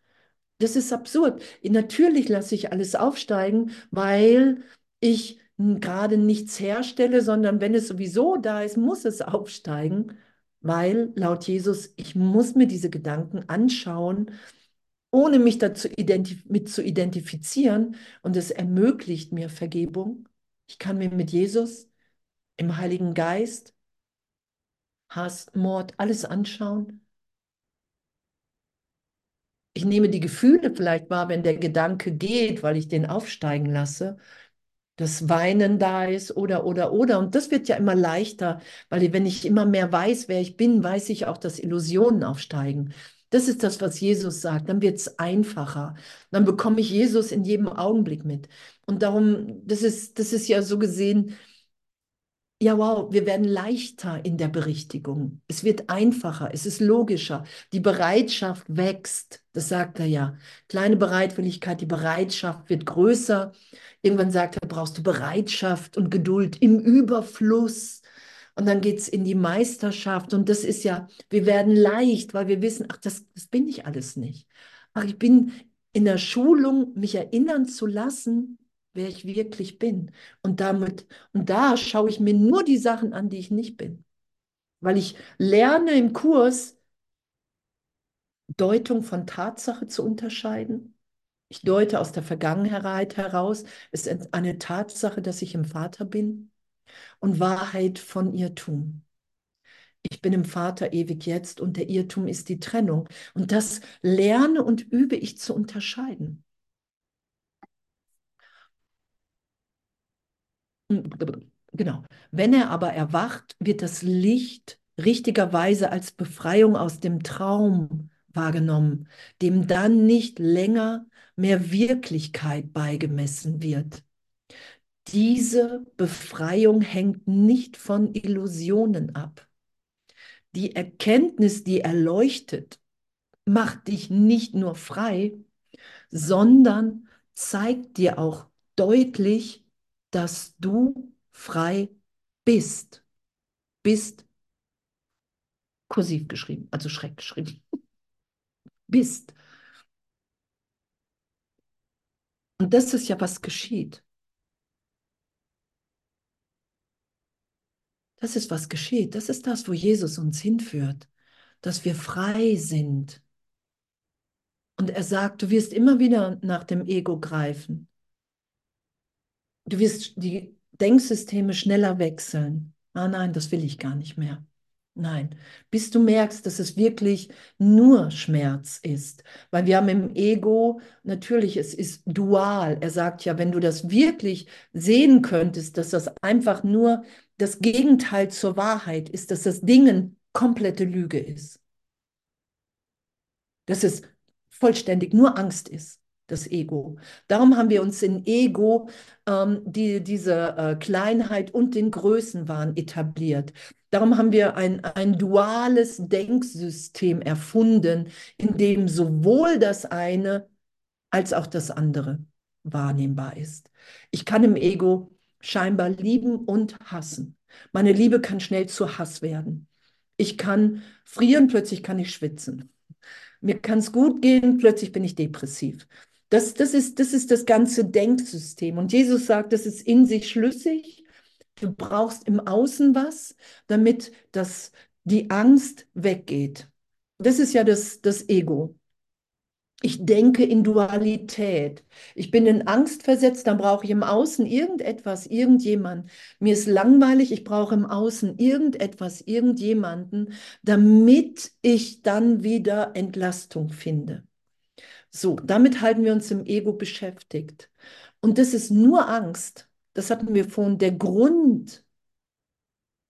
Das ist absurd. Natürlich lasse ich alles aufsteigen, weil ich gerade nichts herstelle, sondern wenn es sowieso da ist, muss es aufsteigen weil laut Jesus, ich muss mir diese Gedanken anschauen, ohne mich dazu mit zu identifizieren und es ermöglicht mir Vergebung. Ich kann mir mit Jesus im Heiligen Geist Hass, Mord, alles anschauen. Ich nehme die Gefühle vielleicht wahr, wenn der Gedanke geht, weil ich den aufsteigen lasse das Weinen da ist oder, oder, oder. Und das wird ja immer leichter, weil wenn ich immer mehr weiß, wer ich bin, weiß ich auch, dass Illusionen aufsteigen. Das ist das, was Jesus sagt. Dann wird es einfacher. Dann bekomme ich Jesus in jedem Augenblick mit. Und darum, das ist, das ist ja so gesehen, ja, wow, wir werden leichter in der Berichtigung. Es wird einfacher, es ist logischer. Die Bereitschaft wächst, das sagt er ja. Kleine Bereitwilligkeit, die Bereitschaft wird größer. Irgendwann sagt er, brauchst du Bereitschaft und Geduld im Überfluss. Und dann geht es in die Meisterschaft. Und das ist ja, wir werden leicht, weil wir wissen, ach, das, das bin ich alles nicht. Ach, ich bin in der Schulung, mich erinnern zu lassen, wer ich wirklich bin. Und damit, und da schaue ich mir nur die Sachen an, die ich nicht bin. Weil ich lerne im Kurs, Deutung von Tatsache zu unterscheiden. Ich deute aus der Vergangenheit heraus, es ist eine Tatsache, dass ich im Vater bin und Wahrheit von Irrtum. Ich bin im Vater ewig jetzt und der Irrtum ist die Trennung. Und das lerne und übe ich zu unterscheiden. Genau. Wenn er aber erwacht, wird das Licht richtigerweise als Befreiung aus dem Traum wahrgenommen, dem dann nicht länger mehr Wirklichkeit beigemessen wird. Diese Befreiung hängt nicht von Illusionen ab. Die Erkenntnis, die erleuchtet, macht dich nicht nur frei, sondern zeigt dir auch deutlich, dass du frei bist. Bist kursiv geschrieben, also schreck geschrieben. bist. Und das ist ja, was geschieht. Das ist, was geschieht. Das ist das, wo Jesus uns hinführt, dass wir frei sind. Und er sagt, du wirst immer wieder nach dem Ego greifen. Du wirst die Denksysteme schneller wechseln. Ah nein, das will ich gar nicht mehr. Nein, bis du merkst, dass es wirklich nur Schmerz ist. Weil wir haben im Ego, natürlich, es ist dual. Er sagt ja, wenn du das wirklich sehen könntest, dass das einfach nur das Gegenteil zur Wahrheit ist, dass das Dingen komplette Lüge ist. Dass es vollständig nur Angst ist das Ego. Darum haben wir uns in Ego ähm, die, diese äh, Kleinheit und den Größenwahn etabliert. Darum haben wir ein, ein duales Denksystem erfunden, in dem sowohl das eine als auch das andere wahrnehmbar ist. Ich kann im Ego scheinbar lieben und hassen. Meine Liebe kann schnell zu Hass werden. Ich kann frieren, plötzlich kann ich schwitzen. Mir kann es gut gehen, plötzlich bin ich depressiv. Das, das, ist, das ist das ganze Denksystem. Und Jesus sagt, das ist in sich schlüssig. Du brauchst im Außen was, damit das, die Angst weggeht. Das ist ja das, das Ego. Ich denke in Dualität. Ich bin in Angst versetzt, dann brauche ich im Außen irgendetwas, irgendjemand. Mir ist langweilig, ich brauche im Außen irgendetwas, irgendjemanden, damit ich dann wieder Entlastung finde. So, damit halten wir uns im Ego beschäftigt. Und das ist nur Angst. Das hatten wir vorhin. Der Grund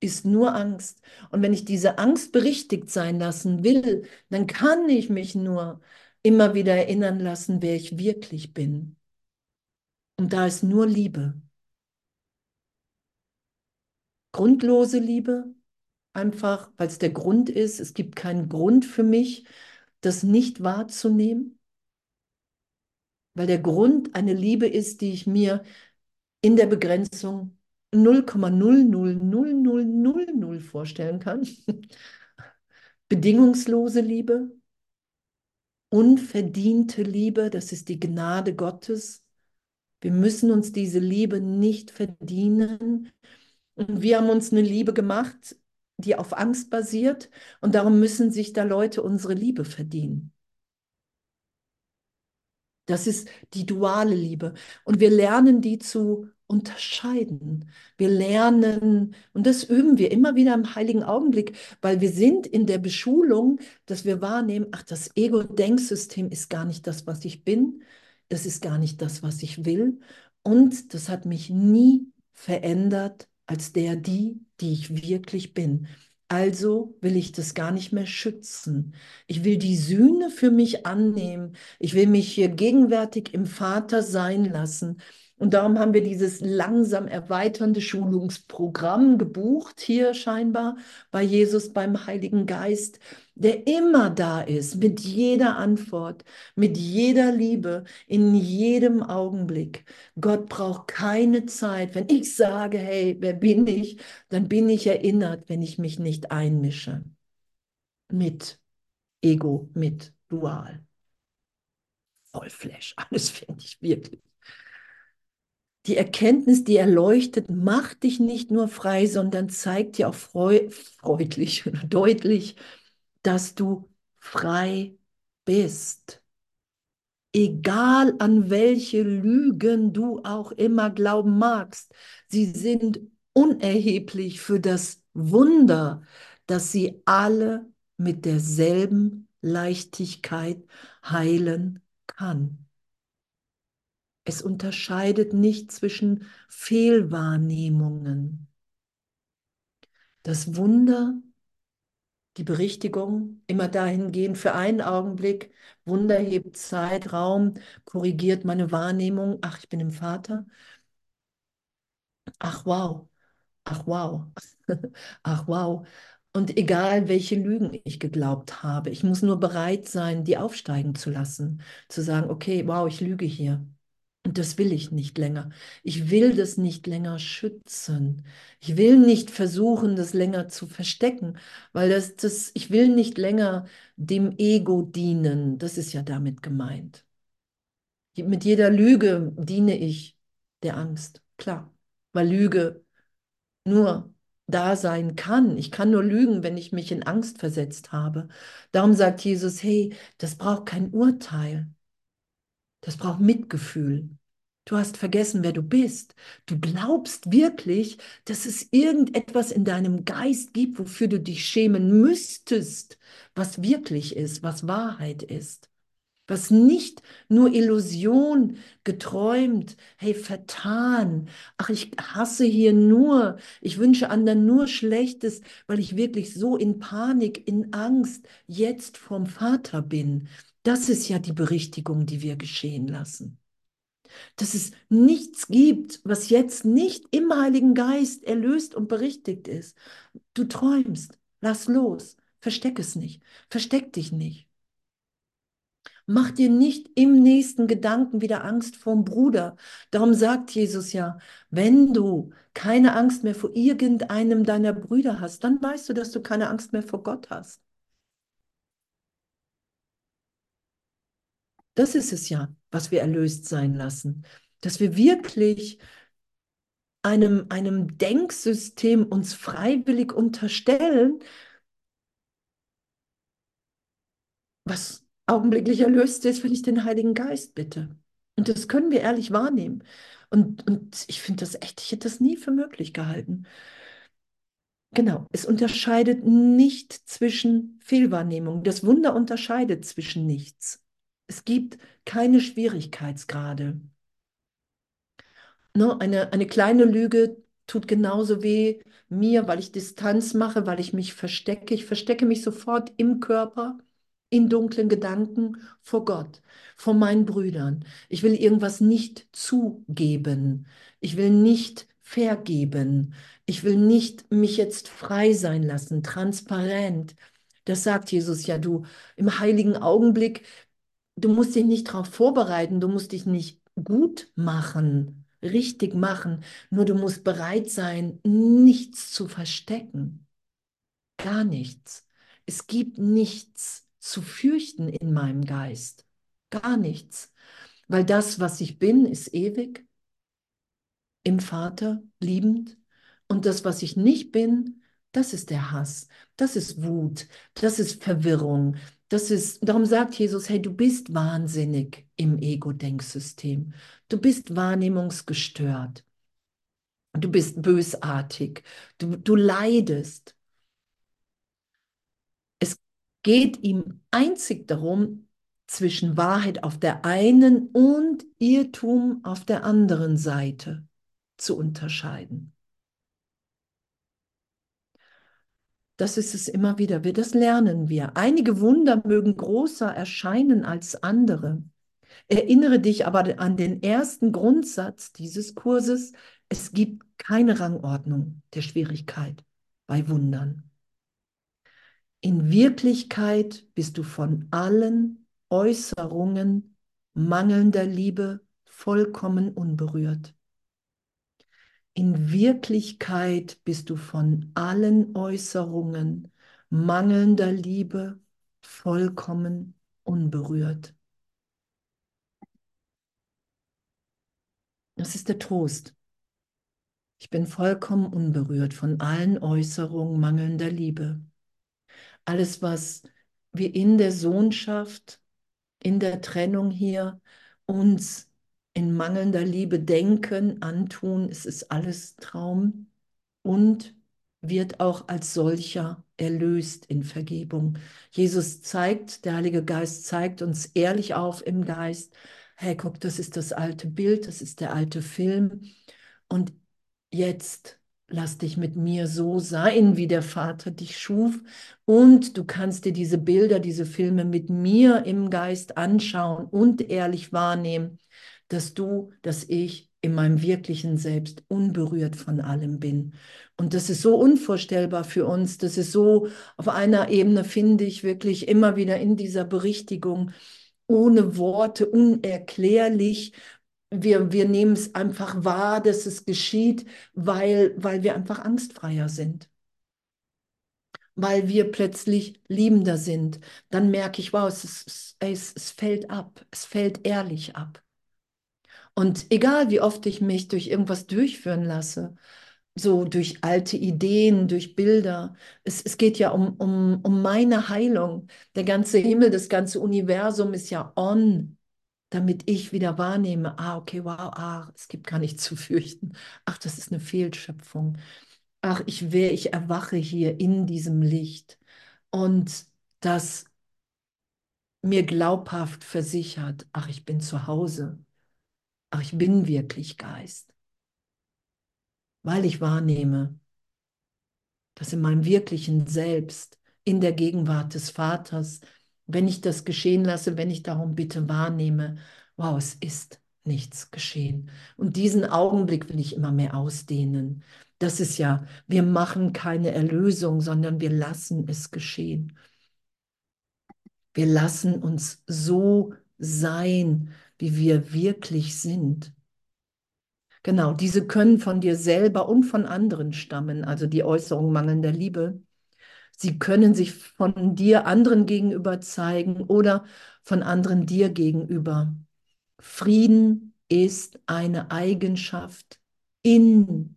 ist nur Angst. Und wenn ich diese Angst berichtigt sein lassen will, dann kann ich mich nur immer wieder erinnern lassen, wer ich wirklich bin. Und da ist nur Liebe. Grundlose Liebe, einfach weil es der Grund ist. Es gibt keinen Grund für mich, das nicht wahrzunehmen, weil der Grund eine Liebe ist, die ich mir in der Begrenzung 0,00000 vorstellen kann. Bedingungslose Liebe, unverdiente Liebe, das ist die Gnade Gottes. Wir müssen uns diese Liebe nicht verdienen. Und wir haben uns eine Liebe gemacht, die auf Angst basiert. Und darum müssen sich da Leute unsere Liebe verdienen. Das ist die duale Liebe. Und wir lernen die zu unterscheiden. Wir lernen, und das üben wir immer wieder im heiligen Augenblick, weil wir sind in der Beschulung, dass wir wahrnehmen, ach, das Ego-Denksystem ist gar nicht das, was ich bin, es ist gar nicht das, was ich will. Und das hat mich nie verändert als der, die, die ich wirklich bin. Also will ich das gar nicht mehr schützen. Ich will die Sühne für mich annehmen. Ich will mich hier gegenwärtig im Vater sein lassen. Und darum haben wir dieses langsam erweiternde Schulungsprogramm gebucht, hier scheinbar bei Jesus, beim Heiligen Geist, der immer da ist, mit jeder Antwort, mit jeder Liebe, in jedem Augenblick. Gott braucht keine Zeit. Wenn ich sage, hey, wer bin ich, dann bin ich erinnert, wenn ich mich nicht einmische. Mit Ego, mit Dual. Voll Flash, alles finde ich wirklich. Die Erkenntnis, die erleuchtet, macht dich nicht nur frei, sondern zeigt dir auch freu freundlich oder deutlich, dass du frei bist. Egal an welche Lügen du auch immer glauben magst, sie sind unerheblich für das Wunder, dass sie alle mit derselben Leichtigkeit heilen kann. Es unterscheidet nicht zwischen Fehlwahrnehmungen. Das Wunder, die Berichtigung, immer dahingehend für einen Augenblick, Wunder hebt Zeit, Raum, korrigiert meine Wahrnehmung. Ach, ich bin im Vater. Ach, wow. Ach, wow. Ach, wow. Und egal, welche Lügen ich geglaubt habe, ich muss nur bereit sein, die aufsteigen zu lassen, zu sagen, okay, wow, ich lüge hier. Und das will ich nicht länger. Ich will das nicht länger schützen. Ich will nicht versuchen, das länger zu verstecken, weil das, das, ich will nicht länger dem Ego dienen. Das ist ja damit gemeint. Mit jeder Lüge diene ich der Angst, klar, weil Lüge nur da sein kann. Ich kann nur lügen, wenn ich mich in Angst versetzt habe. Darum sagt Jesus, hey, das braucht kein Urteil. Das braucht Mitgefühl. Du hast vergessen, wer du bist. Du glaubst wirklich, dass es irgendetwas in deinem Geist gibt, wofür du dich schämen müsstest, was wirklich ist, was Wahrheit ist. Was nicht nur Illusion, geträumt, hey, vertan. Ach, ich hasse hier nur, ich wünsche anderen nur Schlechtes, weil ich wirklich so in Panik, in Angst jetzt vom Vater bin. Das ist ja die Berichtigung, die wir geschehen lassen. Dass es nichts gibt, was jetzt nicht im Heiligen Geist erlöst und berichtigt ist. Du träumst, lass los, versteck es nicht, versteck dich nicht. Mach dir nicht im nächsten Gedanken wieder Angst vorm Bruder. Darum sagt Jesus ja, wenn du keine Angst mehr vor irgendeinem deiner Brüder hast, dann weißt du, dass du keine Angst mehr vor Gott hast. Das ist es ja, was wir erlöst sein lassen. Dass wir wirklich einem, einem Denksystem uns freiwillig unterstellen, was augenblicklich erlöst ist, wenn ich den Heiligen Geist bitte. Und das können wir ehrlich wahrnehmen. Und, und ich finde das echt, ich hätte das nie für möglich gehalten. Genau, es unterscheidet nicht zwischen Fehlwahrnehmung. Das Wunder unterscheidet zwischen nichts. Es gibt keine Schwierigkeitsgrade. Ne, eine, eine kleine Lüge tut genauso weh mir, weil ich Distanz mache, weil ich mich verstecke. Ich verstecke mich sofort im Körper, in dunklen Gedanken vor Gott, vor meinen Brüdern. Ich will irgendwas nicht zugeben. Ich will nicht vergeben. Ich will nicht mich jetzt frei sein lassen, transparent. Das sagt Jesus ja, du im heiligen Augenblick, du musst dich nicht darauf vorbereiten, du musst dich nicht gut machen, richtig machen, nur du musst bereit sein, nichts zu verstecken. Gar nichts. Es gibt nichts zu fürchten in meinem Geist. Gar nichts. Weil das, was ich bin, ist ewig, im Vater, liebend. Und das, was ich nicht bin, das ist der Hass, das ist Wut, das ist Verwirrung, das ist, darum sagt Jesus, hey, du bist wahnsinnig im Ego-Denksystem. Du bist wahrnehmungsgestört. Du bist bösartig. Du, du leidest. Es geht ihm einzig darum, zwischen Wahrheit auf der einen und Irrtum auf der anderen Seite zu unterscheiden. Das ist es immer wieder. Wir, das lernen wir. Einige Wunder mögen größer erscheinen als andere. Erinnere dich aber an den ersten Grundsatz dieses Kurses. Es gibt keine Rangordnung der Schwierigkeit bei Wundern. In Wirklichkeit bist du von allen Äußerungen mangelnder Liebe vollkommen unberührt. In Wirklichkeit bist du von allen Äußerungen mangelnder Liebe vollkommen unberührt. Das ist der Trost. Ich bin vollkommen unberührt von allen Äußerungen mangelnder Liebe. Alles, was wir in der Sohnschaft, in der Trennung hier uns in mangelnder Liebe denken, antun, es ist alles Traum und wird auch als solcher erlöst in Vergebung. Jesus zeigt, der Heilige Geist zeigt uns ehrlich auf im Geist, hey, guck, das ist das alte Bild, das ist der alte Film. Und jetzt lass dich mit mir so sein, wie der Vater dich schuf. Und du kannst dir diese Bilder, diese Filme mit mir im Geist anschauen und ehrlich wahrnehmen dass du, dass ich in meinem wirklichen Selbst unberührt von allem bin. Und das ist so unvorstellbar für uns. Das ist so auf einer Ebene, finde ich, wirklich immer wieder in dieser Berichtigung ohne Worte, unerklärlich. Wir, wir nehmen es einfach wahr, dass es geschieht, weil, weil wir einfach angstfreier sind weil wir plötzlich liebender sind, dann merke ich, wow, es, ist, es, es fällt ab, es fällt ehrlich ab. Und egal, wie oft ich mich durch irgendwas durchführen lasse, so durch alte Ideen, durch Bilder, es, es geht ja um, um, um meine Heilung. Der ganze Himmel, das ganze Universum ist ja on, damit ich wieder wahrnehme, ah, okay, wow, ah, es gibt gar nichts zu fürchten. Ach, das ist eine Fehlschöpfung. Ach, ich wäre, ich erwache hier in diesem Licht. Und das mir glaubhaft versichert, ach, ich bin zu Hause ach, ich bin wirklich Geist. Weil ich wahrnehme, dass in meinem wirklichen Selbst, in der Gegenwart des Vaters, wenn ich das geschehen lasse, wenn ich darum bitte wahrnehme, wow, es ist nichts geschehen. Und diesen Augenblick will ich immer mehr ausdehnen. Das ist ja, wir machen keine Erlösung, sondern wir lassen es geschehen. Wir lassen uns so sein, wie wir wirklich sind. Genau, diese können von dir selber und von anderen stammen, also die Äußerung mangelnder Liebe. Sie können sich von dir anderen gegenüber zeigen oder von anderen dir gegenüber. Frieden ist eine Eigenschaft in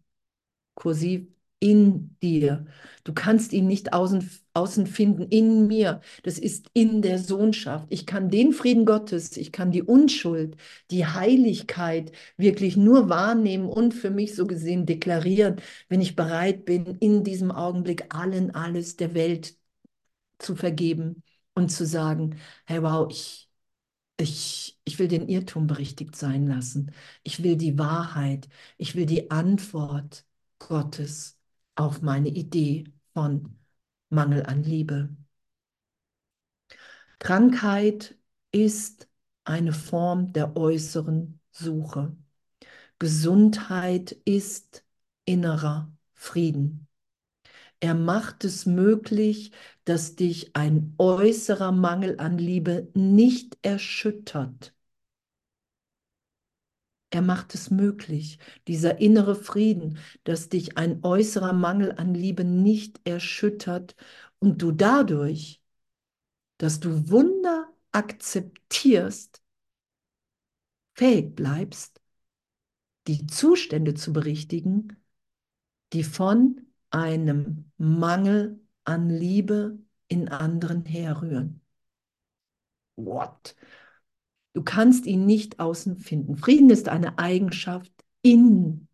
kursiv in dir. Du kannst ihn nicht außen, außen finden, in mir. Das ist in der Sohnschaft. Ich kann den Frieden Gottes, ich kann die Unschuld, die Heiligkeit wirklich nur wahrnehmen und für mich so gesehen deklarieren, wenn ich bereit bin, in diesem Augenblick allen alles der Welt zu vergeben und zu sagen, hey wow, ich, ich, ich will den Irrtum berichtigt sein lassen. Ich will die Wahrheit. Ich will die Antwort Gottes auf meine Idee von Mangel an Liebe. Krankheit ist eine Form der äußeren Suche. Gesundheit ist innerer Frieden. Er macht es möglich, dass dich ein äußerer Mangel an Liebe nicht erschüttert. Er macht es möglich, dieser innere Frieden, dass dich ein äußerer Mangel an Liebe nicht erschüttert und du dadurch, dass du Wunder akzeptierst, fähig bleibst, die Zustände zu berichtigen, die von einem Mangel an Liebe in anderen herrühren. What? Du kannst ihn nicht außen finden. Frieden ist eine Eigenschaft in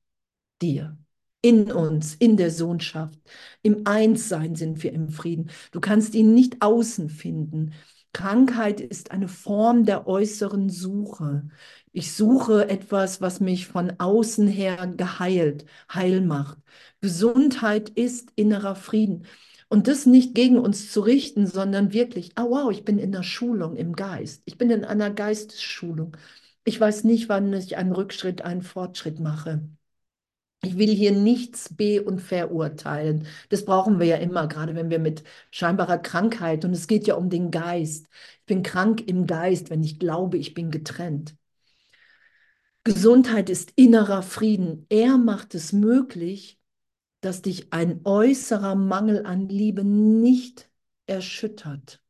dir, in uns, in der Sohnschaft. Im Einssein sind wir im Frieden. Du kannst ihn nicht außen finden. Krankheit ist eine Form der äußeren Suche. Ich suche etwas, was mich von außen her geheilt, heil macht. Gesundheit ist innerer Frieden. Und das nicht gegen uns zu richten, sondern wirklich, oh wow, ich bin in der Schulung im Geist. Ich bin in einer Geistesschulung. Ich weiß nicht, wann ich einen Rückschritt, einen Fortschritt mache. Ich will hier nichts be- und verurteilen. Das brauchen wir ja immer, gerade wenn wir mit scheinbarer Krankheit, und es geht ja um den Geist. Ich bin krank im Geist, wenn ich glaube, ich bin getrennt. Gesundheit ist innerer Frieden. Er macht es möglich, dass dich ein äußerer Mangel an Liebe nicht erschüttert.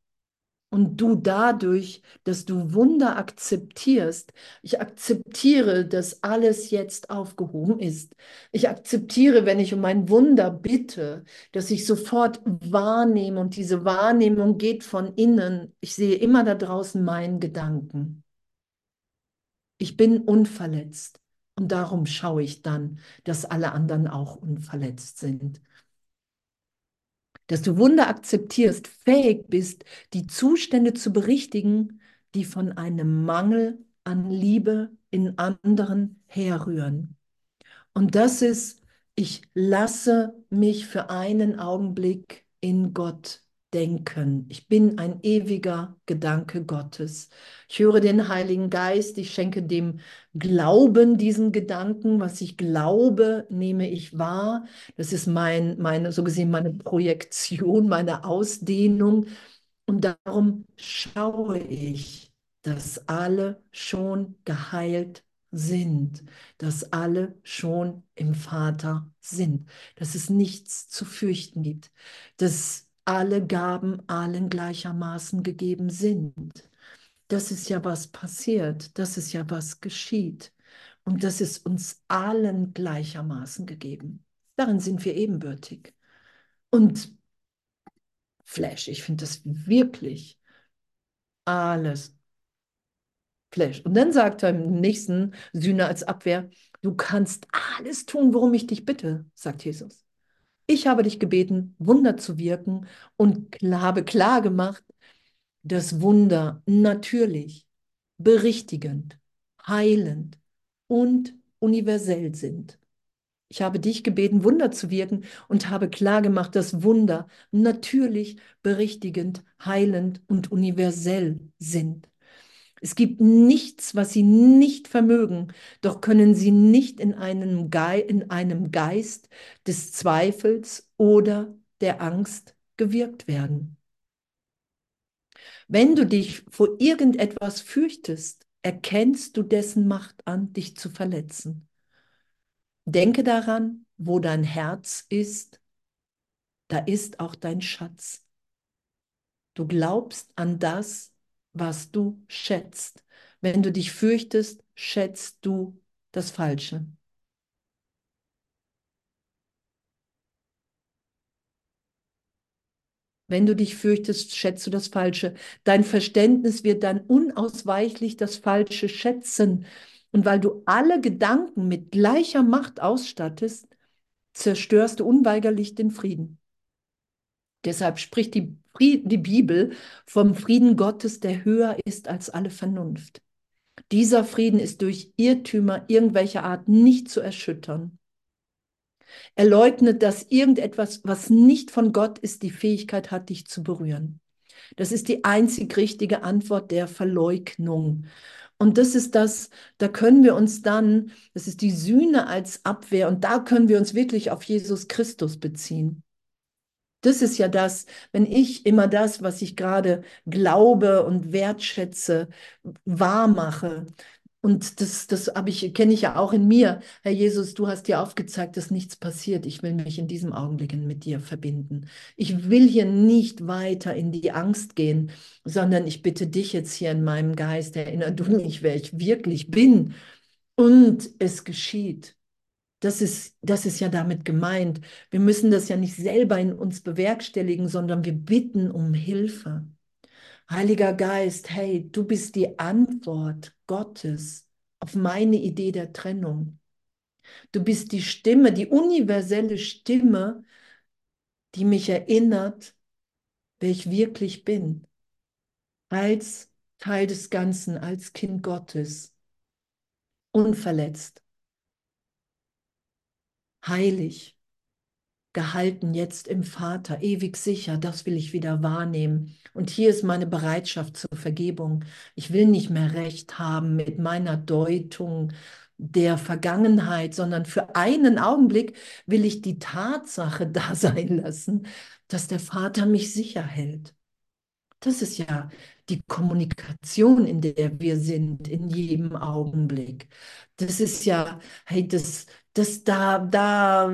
Und du dadurch, dass du Wunder akzeptierst, ich akzeptiere, dass alles jetzt aufgehoben ist. Ich akzeptiere, wenn ich um ein Wunder bitte, dass ich sofort wahrnehme und diese Wahrnehmung geht von innen. Ich sehe immer da draußen meinen Gedanken. Ich bin unverletzt. Und darum schaue ich dann, dass alle anderen auch unverletzt sind. Dass du Wunder akzeptierst, fähig bist, die Zustände zu berichtigen, die von einem Mangel an Liebe in anderen herrühren. Und das ist, ich lasse mich für einen Augenblick in Gott denken. Ich bin ein ewiger Gedanke Gottes. Ich höre den Heiligen Geist, ich schenke dem Glauben diesen Gedanken. Was ich glaube, nehme ich wahr. Das ist mein, meine, so gesehen, meine Projektion, meine Ausdehnung. Und darum schaue ich, dass alle schon geheilt sind, dass alle schon im Vater sind, dass es nichts zu fürchten gibt, dass alle Gaben allen gleichermaßen gegeben sind. Das ist ja was passiert, das ist ja was geschieht. Und das ist uns allen gleichermaßen gegeben. Darin sind wir ebenbürtig. Und Flash, ich finde das wirklich alles Flash. Und dann sagt er im nächsten Sühne als Abwehr, du kannst alles tun, worum ich dich bitte, sagt Jesus. Ich habe dich gebeten, Wunder zu wirken und habe klar gemacht, dass Wunder natürlich, berichtigend, heilend und universell sind. Ich habe dich gebeten, Wunder zu wirken und habe klar gemacht, dass Wunder natürlich, berichtigend, heilend und universell sind. Es gibt nichts, was sie nicht vermögen, doch können sie nicht in einem, Ge in einem Geist des Zweifels oder der Angst gewirkt werden. Wenn du dich vor irgendetwas fürchtest, erkennst du dessen Macht an, dich zu verletzen. Denke daran, wo dein Herz ist, da ist auch dein Schatz. Du glaubst an das, was du schätzt. Wenn du dich fürchtest, schätzt du das Falsche. Wenn du dich fürchtest, schätzt du das Falsche. Dein Verständnis wird dann unausweichlich das Falsche schätzen. Und weil du alle Gedanken mit gleicher Macht ausstattest, zerstörst du unweigerlich den Frieden. Deshalb spricht die, die Bibel vom Frieden Gottes, der höher ist als alle Vernunft. Dieser Frieden ist durch Irrtümer irgendwelcher Art nicht zu erschüttern. Er leugnet, dass irgendetwas, was nicht von Gott ist, die Fähigkeit hat, dich zu berühren. Das ist die einzig richtige Antwort der Verleugnung. Und das ist das, da können wir uns dann, das ist die Sühne als Abwehr und da können wir uns wirklich auf Jesus Christus beziehen. Das ist ja das, wenn ich immer das, was ich gerade glaube und wertschätze, wahr mache. Und das, das ich, kenne ich ja auch in mir. Herr Jesus, du hast dir aufgezeigt, dass nichts passiert. Ich will mich in diesem Augenblick mit dir verbinden. Ich will hier nicht weiter in die Angst gehen, sondern ich bitte dich jetzt hier in meinem Geist, erinner du mich, wer ich wirklich bin. Und es geschieht. Das ist, das ist ja damit gemeint. Wir müssen das ja nicht selber in uns bewerkstelligen, sondern wir bitten um Hilfe. Heiliger Geist, hey, du bist die Antwort Gottes auf meine Idee der Trennung. Du bist die Stimme, die universelle Stimme, die mich erinnert, wer ich wirklich bin. Als Teil des Ganzen, als Kind Gottes. Unverletzt heilig, gehalten jetzt im Vater, ewig sicher, das will ich wieder wahrnehmen. Und hier ist meine Bereitschaft zur Vergebung. Ich will nicht mehr recht haben mit meiner Deutung der Vergangenheit, sondern für einen Augenblick will ich die Tatsache da sein lassen, dass der Vater mich sicher hält. Das ist ja die Kommunikation, in der wir sind, in jedem Augenblick. Das ist ja, hey, das, das da, da,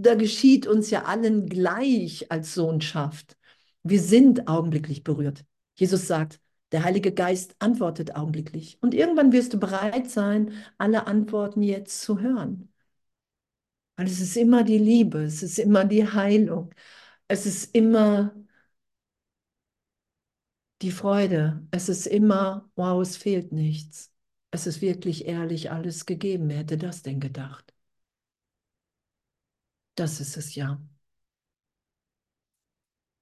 da geschieht uns ja allen gleich als Sohnschaft. Wir sind augenblicklich berührt. Jesus sagt, der Heilige Geist antwortet augenblicklich. Und irgendwann wirst du bereit sein, alle Antworten jetzt zu hören. Weil es ist immer die Liebe, es ist immer die Heilung, es ist immer die Freude, es ist immer, wow, es fehlt nichts. Es ist wirklich ehrlich alles gegeben. Wer hätte das denn gedacht? Das ist es ja.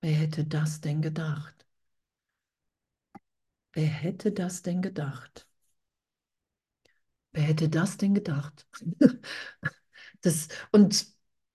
Wer hätte das denn gedacht? Wer hätte das denn gedacht? Wer hätte das denn gedacht? das, und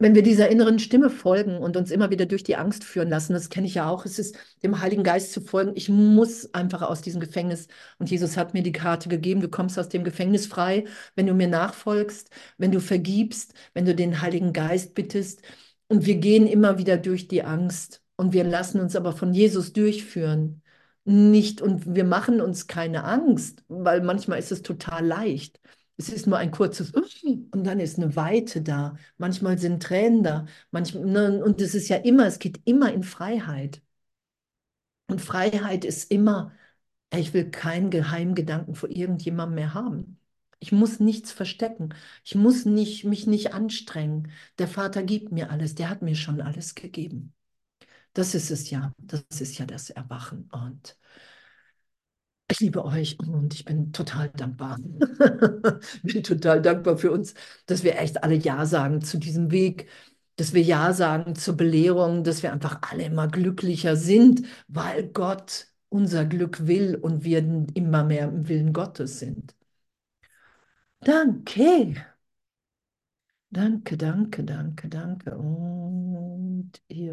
wenn wir dieser inneren Stimme folgen und uns immer wieder durch die Angst führen lassen, das kenne ich ja auch, es ist dem Heiligen Geist zu folgen. Ich muss einfach aus diesem Gefängnis. Und Jesus hat mir die Karte gegeben, du kommst aus dem Gefängnis frei, wenn du mir nachfolgst, wenn du vergibst, wenn du den Heiligen Geist bittest. Und wir gehen immer wieder durch die Angst und wir lassen uns aber von Jesus durchführen. Nicht, und wir machen uns keine Angst, weil manchmal ist es total leicht. Es ist nur ein kurzes und dann ist eine Weite da. Manchmal sind Tränen da. Manchmal, ne, und es ist ja immer, es geht immer in Freiheit. Und Freiheit ist immer, ich will keinen Geheimgedanken vor irgendjemandem mehr haben. Ich muss nichts verstecken. Ich muss nicht, mich nicht anstrengen. Der Vater gibt mir alles. Der hat mir schon alles gegeben. Das ist es ja. Das ist ja das Erwachen. Und ich liebe euch und ich bin total dankbar. bin total dankbar für uns, dass wir echt alle Ja sagen zu diesem Weg, dass wir Ja sagen zur Belehrung, dass wir einfach alle immer glücklicher sind, weil Gott unser Glück will und wir immer mehr im Willen Gottes sind. Danke. Danke, danke, danke, danke. Und ihr.